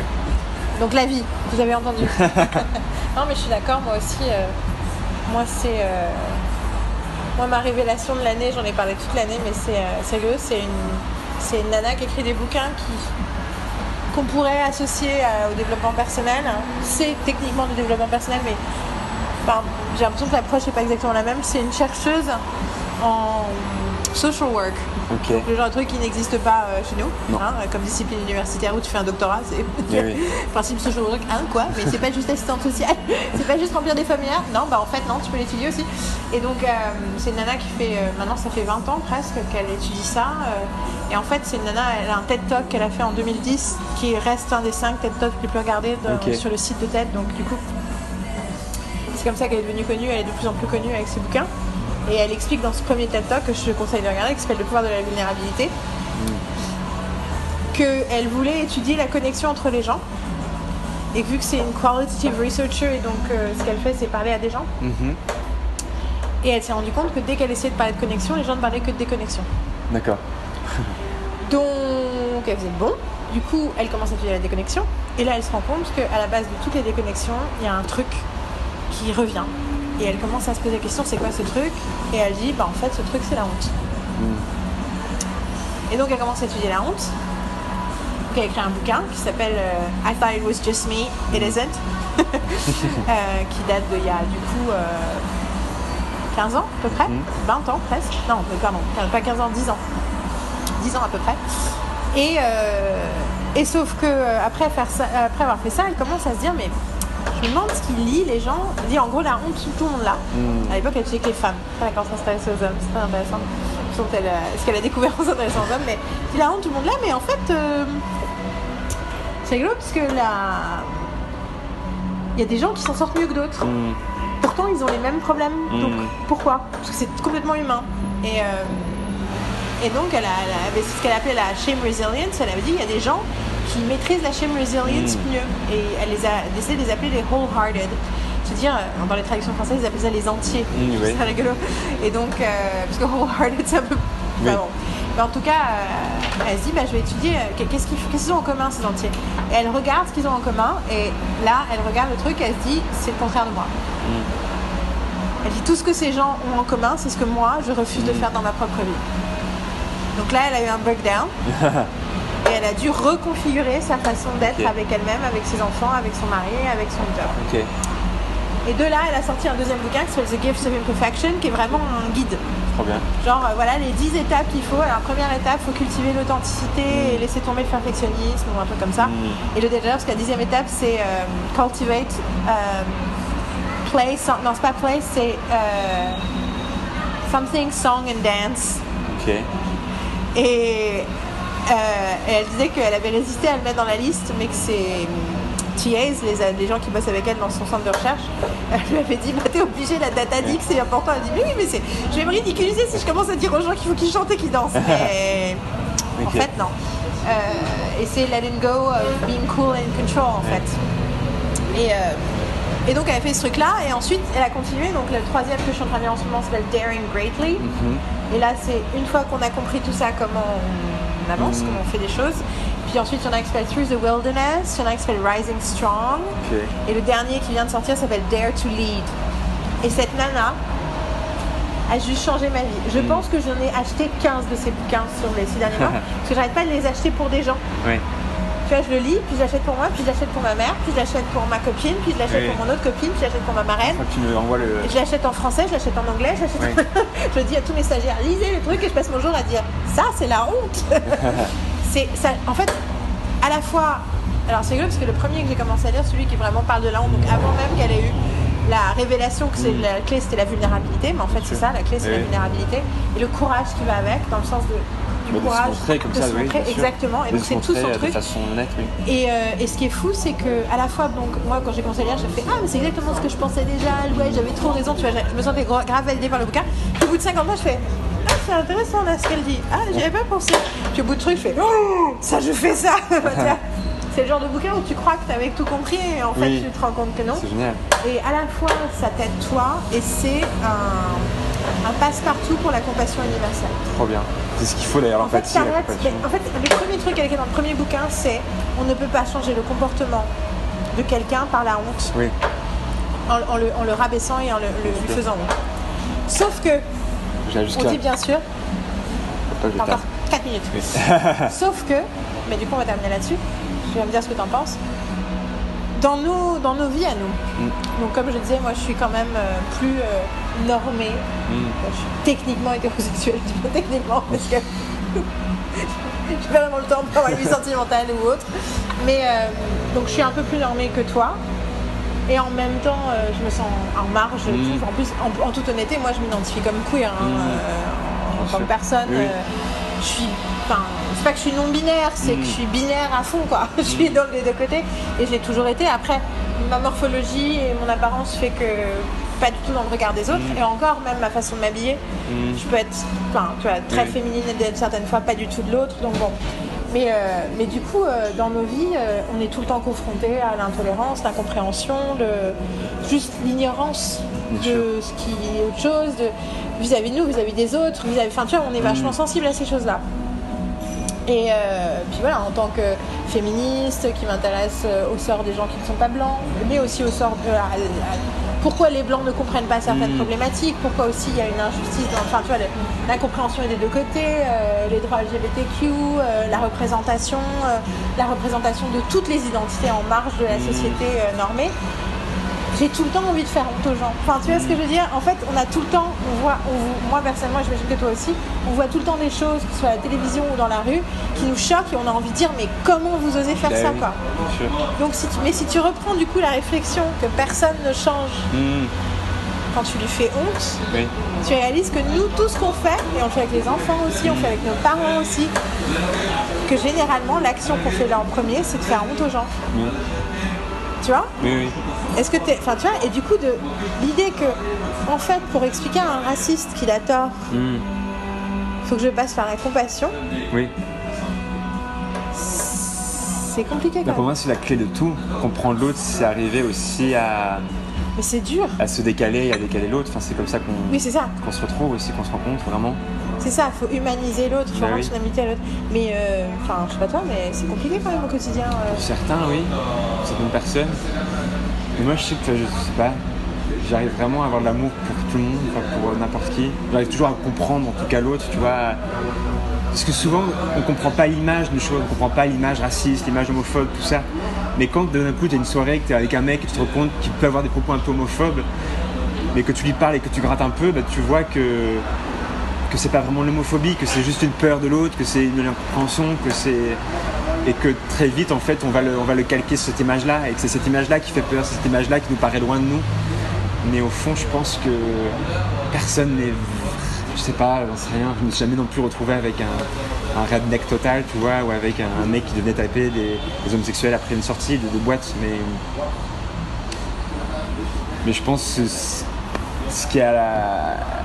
Donc la vie, vous avez entendu. (laughs) non mais je suis d'accord, moi aussi. euh, moi c'est. euh, moi ma révélation de l'année, j'en ai parlé toute l'année, mais c'est euh, sérieux, c'est une, c'est une nana qui écrit des bouquins qui qu'on pourrait associer à- au développement personnel. C'est techniquement du développement personnel, mais j'ai l'impression que l'approche n'est pas exactement la même. C'est une chercheuse en social work. Ok. Donc le genre de truc qui n'existe pas euh, chez nous, hein, comme discipline universitaire où tu fais un doctorat, c'est oui. (laughs) principe social work, hein, quoi, mais c'est pas juste assistante sociale, (laughs) c'est pas juste remplir des formulaires, non, bah en fait non, tu peux l'étudier aussi. Et donc euh, c'est une nana qui fait, euh, maintenant ça fait 20 ans presque qu'elle étudie ça, euh, et en fait c'est une nana, elle a un TED Talk qu'elle a fait en 2010, qui reste un des 5 TED Talks les plus regardés dans- sur le site de TED, donc du coup c'est comme ça qu'elle est devenue connue, elle est de plus en plus connue avec ses bouquins. Et elle explique dans ce premier TED Talk que je te conseille de regarder, qui s'appelle Le pouvoir de la vulnérabilité. qu'elle voulait étudier la connexion entre les gens. Et vu que c'est une qualitative researcher, et donc euh, ce qu'elle fait, c'est parler à des gens. Mhm. Et elle s'est rendue compte que dès qu'elle essayait de parler de connexion, les gens ne parlaient que de déconnexion. D'accord. (laughs) Donc elle faisait bon. Du coup, elle commence à étudier la déconnexion. Et là, elle se rend compte qu'à la base de toutes les déconnexions, il y a un truc qui revient. Et elle commence à se poser la question, c'est quoi ce truc? Et elle dit, bah en fait, ce truc, c'est la honte. Et donc, elle commence à étudier la honte. Donc, elle écrit un bouquin qui s'appelle euh, I Thought It Was Just Me, It Isn't, (laughs) Euh, qui date de il y a du coup euh, 15 ans à peu près, 20 ans presque. Non, euh, pardon, pas 15 ans, 10 ans. 10 ans à peu près. Et, euh, et sauf que euh, après, faire ça, après avoir fait ça, elle commence à se dire mais je me demande ce qu'il lit les gens. Elle dit en gros la honte tout le monde là. À l'époque elle étudiait que les femmes. Elle commence à s'intéresser aux hommes, c'est très intéressant. Elle, euh, ce qu'elle a découvert en s'intéressant aux hommes, mais dit la honte tout le monde là, mais en fait euh, c'est rigolo parce que la... il y a des gens qui s'en sortent mieux que d'autres. Mhm. Pourtant, ils ont les mêmes problèmes. Donc, Mm. pourquoi? Parce que c'est complètement humain. Et, euh, et donc, elle a, elle a- c'est ce qu'elle appelait la shame resilience. Elle avait dit il y a des gens qui maîtrisent la shame resilience Mm. mieux. Et elle les a décidé de les appeler les wholehearted. C'est-à-dire, euh, dans les traductions françaises, ils appellent ça les entiers. Mm, C'est oui. très rigolo. Et donc, euh, parce que wholehearted, c'est un peu. Oui. enfin bon. Mais en tout cas, euh, elle se dit bah, je vais étudier euh, qu'est-ce qu'ils ont en commun, ces entiers? Et elle regarde ce qu'ils ont en commun. Et là, elle regarde le truc elle se dit c'est le contraire de moi. Elle dit tout ce que ces gens ont en commun, c'est ce que moi, je refuse de faire dans ma propre vie. Donc là, elle a eu un breakdown. (laughs) et elle a dû reconfigurer sa façon d'être avec elle-même, avec ses enfants, avec son mari, avec son job. Et de là, elle a sorti un deuxième bouquin qui s'appelle The Gifts of Imperfection, qui est vraiment un guide. Trop bien. Genre, euh, voilà les 10 étapes qu'il faut. Alors, première étape, il faut cultiver l'authenticité et laisser tomber le perfectionnisme ou un truc comme ça. Mm. Et le déjà, parce que la dixième étape, c'est euh, cultivate, euh, play, non, c'est pas play, c'est euh, something, song and dance. Ok. Et, et elle disait qu'elle avait résisté à le mettre dans la liste, mais que ses TAs, les, les gens qui bossent avec elle dans son centre de recherche, (laughs) elle lui avait dit bah, T'es obligé, la data dit que c'est important. Elle dit Mais oui, mais c'est, je vais me ridiculiser si je commence à dire aux gens qu'il faut qu'ils chantent et qu'ils dansent. (laughs) Mais en fait, non. Euh, et c'est letting go of being cool and in control, en Ouais. fait. Et, euh, et donc, elle a fait ce truc-là, et ensuite, elle a continué. Donc, le troisième que je suis en train de lire en ce moment s'appelle Daring Greatly. Mhm. Et là, c'est une fois qu'on a compris tout ça, comment on avance, comment on fait des choses. Puis ensuite, il y en a qui s'appelle Through the Wilderness, il y en a qui s'appelle Rising Strong. Et le dernier qui vient de sortir s'appelle Dare to Lead. Et cette nana a juste changé ma vie. Je Mhm. pense que j'en ai acheté 15 de ces bouquins sur les six derniers mois. (laughs) parce que j'arrête pas de les acheter pour des gens. Oui. Tu vois, je le lis, puis je l'achète pour moi, puis je l'achète pour ma mère, puis je l'achète pour ma copine, puis je l'achète Oui. pour mon autre copine, puis je l'achète pour ma marraine. Quand tu me envoies le. Je l'achète en français, je l'achète en anglais, je l'achète. (laughs) je dis à tous mes stagiaires, lisez le truc et je passe mon jour à dire ça, c'est la honte. (laughs) c'est ça. En fait, à la fois. Alors c'est rigolo parce que le premier que j'ai commencé à lire, celui qui vraiment parle de la honte, donc avant même qu'elle ait eu la révélation que c'est la clé, c'était la vulnérabilité, mais en fait c'est ça, la clé c'est la Oui. vulnérabilité et le courage qui va avec, dans le sens de du de se courage, montrer comme ça, se oui, montrer, bien sûr. exactement. Et De donc c'est tout son euh, De truc. façon honnête, oui. Et, euh, et ce qui est fou, c'est que à la fois, donc moi quand j'ai commencé à lire, j'ai fait ah mais c'est exactement ce que je pensais déjà. Ouais, j'avais trop raison. Tu vois, je me sentais gra- grave validée par le bouquin. Au bout de 50 ans, je fais ah c'est intéressant là ce qu'elle dit. Ah j'y avais pas pensé. Puis au bout de truc, je fais oh ça je fais ça. (laughs) C'est le genre de bouquin où tu crois que tu avais tout compris et en fait Oui. tu te rends compte que non. C'est génial. Et à la fois ça t'aide toi et c'est un, un passe-partout pour la compassion universelle. Trop bien. C'est ce qu'il faut d'ailleurs, En fait, en fait, le premier truc qu'elle écrit dans le premier bouquin, c'est on ne peut pas changer le comportement de quelqu'un par la honte, Oui. en, en le, en le rabaissant et en le, le- lui faisant honte. Sauf que, on dit bien sûr, encore tape. 4 minutes. Sauf que, mais du coup, on va terminer là-dessus. Tu vas me dire ce que t'en penses. Dans nos, dans nos vies à nous, Mm. donc comme je disais, moi je suis quand même euh, plus euh, normée. Mm. Je suis techniquement hétérosexuelle, je dis (laughs) pas techniquement parce que (laughs) j'ai pas vraiment le temps pour avoir une vie sentimentale ou autre. Mais euh, donc je suis un peu plus normée que toi. Et en même temps, euh, je me sens en marge. je Mm. En plus, en, en toute honnêteté, moi je m'identifie comme queer. hein, en tant que personne, Oui, je suis. Enfin, c'est pas que je suis non-binaire, c'est Mm. que je suis binaire à fond, quoi. (laughs) je suis dans les deux côtés. Et je l'ai toujours été. Après, ma morphologie et mon apparence fait que pas du tout dans le regard des autres. Mm. Et encore, même ma façon de m'habiller, Mm. je peux être enfin, tu vois, très Oui. féminine et d'une certaine fois pas du tout de l'autre. Donc bon, Mais, euh, mais du coup, euh, dans nos vies, euh, on est tout le temps confronté à l'intolérance, l'incompréhension, le, juste l'ignorance de ce qui est autre chose, de, vis-à-vis de nous, vis-à-vis des autres. Vis-à-vis, enfin, tu vois, on est vachement sensible à ces choses-là. Et euh, puis voilà, en tant que féministe qui m'intéresse euh, au sort des gens qui ne sont pas blancs, mais aussi au sort de à- à- pourquoi les blancs ne comprennent pas certaines Mm. problématiques, pourquoi aussi il y a une injustice, dans, enfin tu vois, l'incompréhension est des deux côtés, euh, les droits LGBTQ, euh, la représentation, euh, la représentation de toutes les identités en marge de la société euh, normée j'ai tout le temps envie de faire honte aux gens. Enfin, tu vois ce que je veux dire? En fait, on a tout le temps, on voit, on- moi personnellement, j'imagine que toi aussi, on voit tout le temps des choses, que ce soit à la télévision ou dans la rue, qui nous choquent et on a envie de dire, mais comment vous osez faire Bah ça, oui, quoi? bien sûr. Donc, si tu, mais si tu reprends du coup la réflexion que personne ne change Hmm, quand tu lui fais honte, oui. tu réalises que nous, tout ce qu'on fait, et on le fait avec les enfants aussi, on le fait avec nos parents aussi, que généralement, l'action qu'on fait là en premier, c'est de faire honte aux gens. Oui. Tu vois Oui, oui. Est-ce que t'es. Enfin, tu vois, et du coup, de l'idée que, en fait, pour expliquer à un raciste qu'il a tort, Hmm, faut que je passe par la compassion, oui. c'est compliqué Bah, quand pour même. moi, c'est la clé de tout. Comprendre l'autre, c'est arriver aussi à, Mais c'est dur. à se décaler et à décaler l'autre. Enfin, c'est comme ça qu'on Oui, c'est ça. qu'on se retrouve aussi, qu'on se rencontre vraiment. C'est ça, faut humaniser l'autre, faut Bah rendre oui. son amitié à l'autre. Mais, euh, enfin, je sais pas toi, mais c'est compliqué quand même au quotidien. euh. Certains, oui. Certaines personnes. Mais moi, je sais que je sais pas. J'arrive vraiment à avoir de l'amour pour tout le monde, pour n'importe qui. J'arrive toujours à comprendre en tout cas l'autre, tu vois. Parce que souvent, on comprend pas l'image de choses, on comprend pas l'image raciste, l'image homophobe, tout ça. Mais quand d'un coup, tu as une soirée, que tu es avec un mec et tu te rends compte qu'il peut avoir des propos un peu homophobes, mais que tu lui parles et que tu grattes un peu, bah, tu vois que que c'est pas vraiment l'homophobie, que c'est juste une peur de l'autre, que c'est une incompréhension, que c'est et que très vite en fait on va le, on va le calquer sur cette image-là et que c'est cette image-là qui fait peur, cette image-là qui nous paraît loin de nous. Mais au fond, je pense que personne n'est, je sais pas, j'en sais rien. Je me suis jamais non plus retrouvé avec un, un redneck total, tu vois, ou avec un, mec qui devenait taper des, homosexuels après une sortie de, boîte. Mais mais je pense que ce qui à la-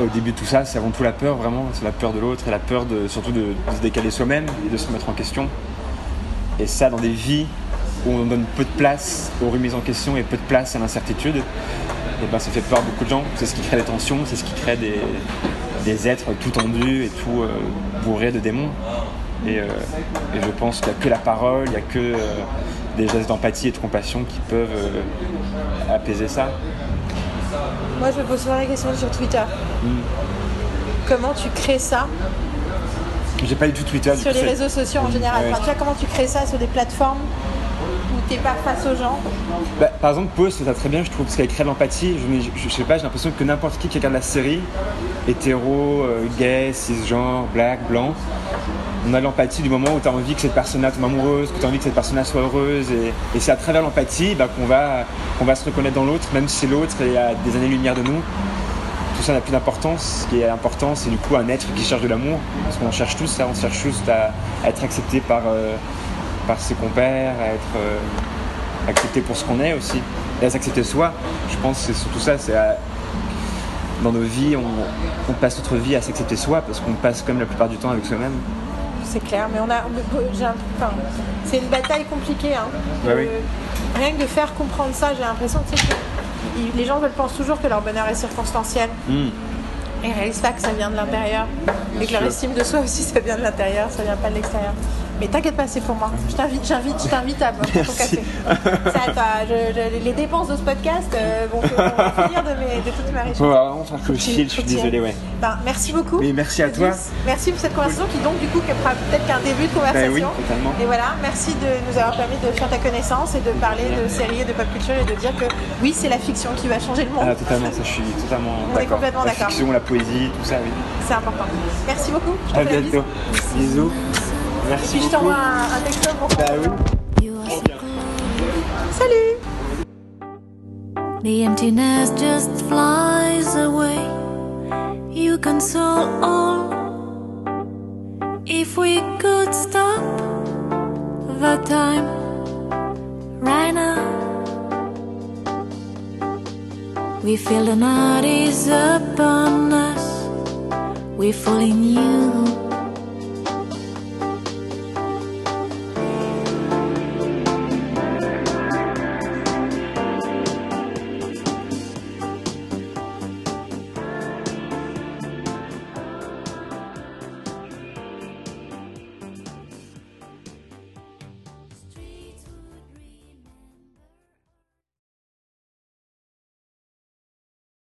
au début de tout ça, c'est avant tout la peur, vraiment. C'est la peur de l'autre et la peur de, surtout de, se décaler soi-même et de se remettre en question. Et ça, dans des vies où on donne peu de place aux remises en question et peu de place à l'incertitude, et ben, ça fait peur à beaucoup de gens. C'est ce qui crée des tensions, c'est ce qui crée des, êtres tout tendus et tout euh, bourrés de démons. Et, euh, je pense qu'il n'y a que la parole, il n'y a que euh, des gestes d'empathie et de compassion qui peuvent apaiser ça. Moi, je me pose souvent la question sur Twitter. Mm. Comment tu crées ça J'ai pas du tout Twitter. sur les réseaux sociaux en général. Enfin, Tu vois, comment tu crées ça sur des plateformes pas face aux gens Bah, par exemple, Pause, c'est très bien, je trouve, parce qu'elle crée de l'empathie. Je, je- je sais pas, j'ai l'impression que n'importe qui qui regarde la série, hétéro, euh, gay, cisgenre, black, blanc, on a l'empathie du moment où tu as envie que cette personne-là tombe amoureuse, que tu as envie que cette personne-là soit heureuse. Et, c'est à travers l'empathie bah, qu'on va, qu'on va se reconnaître dans l'autre, même si l'autre est à des années-lumière de nous. Tout ça n'a plus d'importance. Ce qui est important, c'est du coup un être qui cherche de l'amour. Parce qu'on cherche tous ça, on cherche juste à, à être accepté par, euh, par ses compères, à être euh, accepté pour ce qu'on est aussi. Et à s'accepter soi. Je pense que c'est surtout ça. C'est à- dans nos vies, on, on passe notre vie à s'accepter soi parce qu'on passe même la plupart du temps avec soi-même. C'est clair, mais on a. enfin, c'est une bataille compliquée. Hein, de- oui. Rien que de faire comprendre ça, j'ai l'impression que les gens veulent pensent toujours que leur bonheur est circonstanciel. Hmm. Et réalisent pas que ça vient de l'intérieur. Et que leur estime de soi aussi, ça vient de l'intérieur, ça vient pas de l'extérieur. Mais t'inquiète pas, c'est pour moi. Je t'invite, j'invite, je t'invite à boire ton café. C'est à toi. Je- je- les dépenses de ce podcast euh, vont, vont finir de, mes, de toute ma richesse. Vraiment faire que je file, je suis que tu y désolé, ailles. ouais. Ben, merci beaucoup. Mais merci à toi. Merci pour cette conversation qui donc du coup qui fera peut-être qu'un début de conversation. Ben oui, totalement. Et voilà, merci de nous avoir permis de faire ta connaissance et de parler de séries et de pop culture et de dire que oui, c'est la fiction qui va changer le monde. Ah, totalement, ça, je suis totalement On est d'accord. complètement La d'accord. fiction, la poésie, tout ça, oui. C'est important. Merci beaucoup. Je À la bientôt. Bisous. Merci Puis je t'envoie un, un texto pour Bah oui. You are. Salut The emptiness just flies away. You console all. If we could stop the time right now, we feel the night is upon us. We fall in you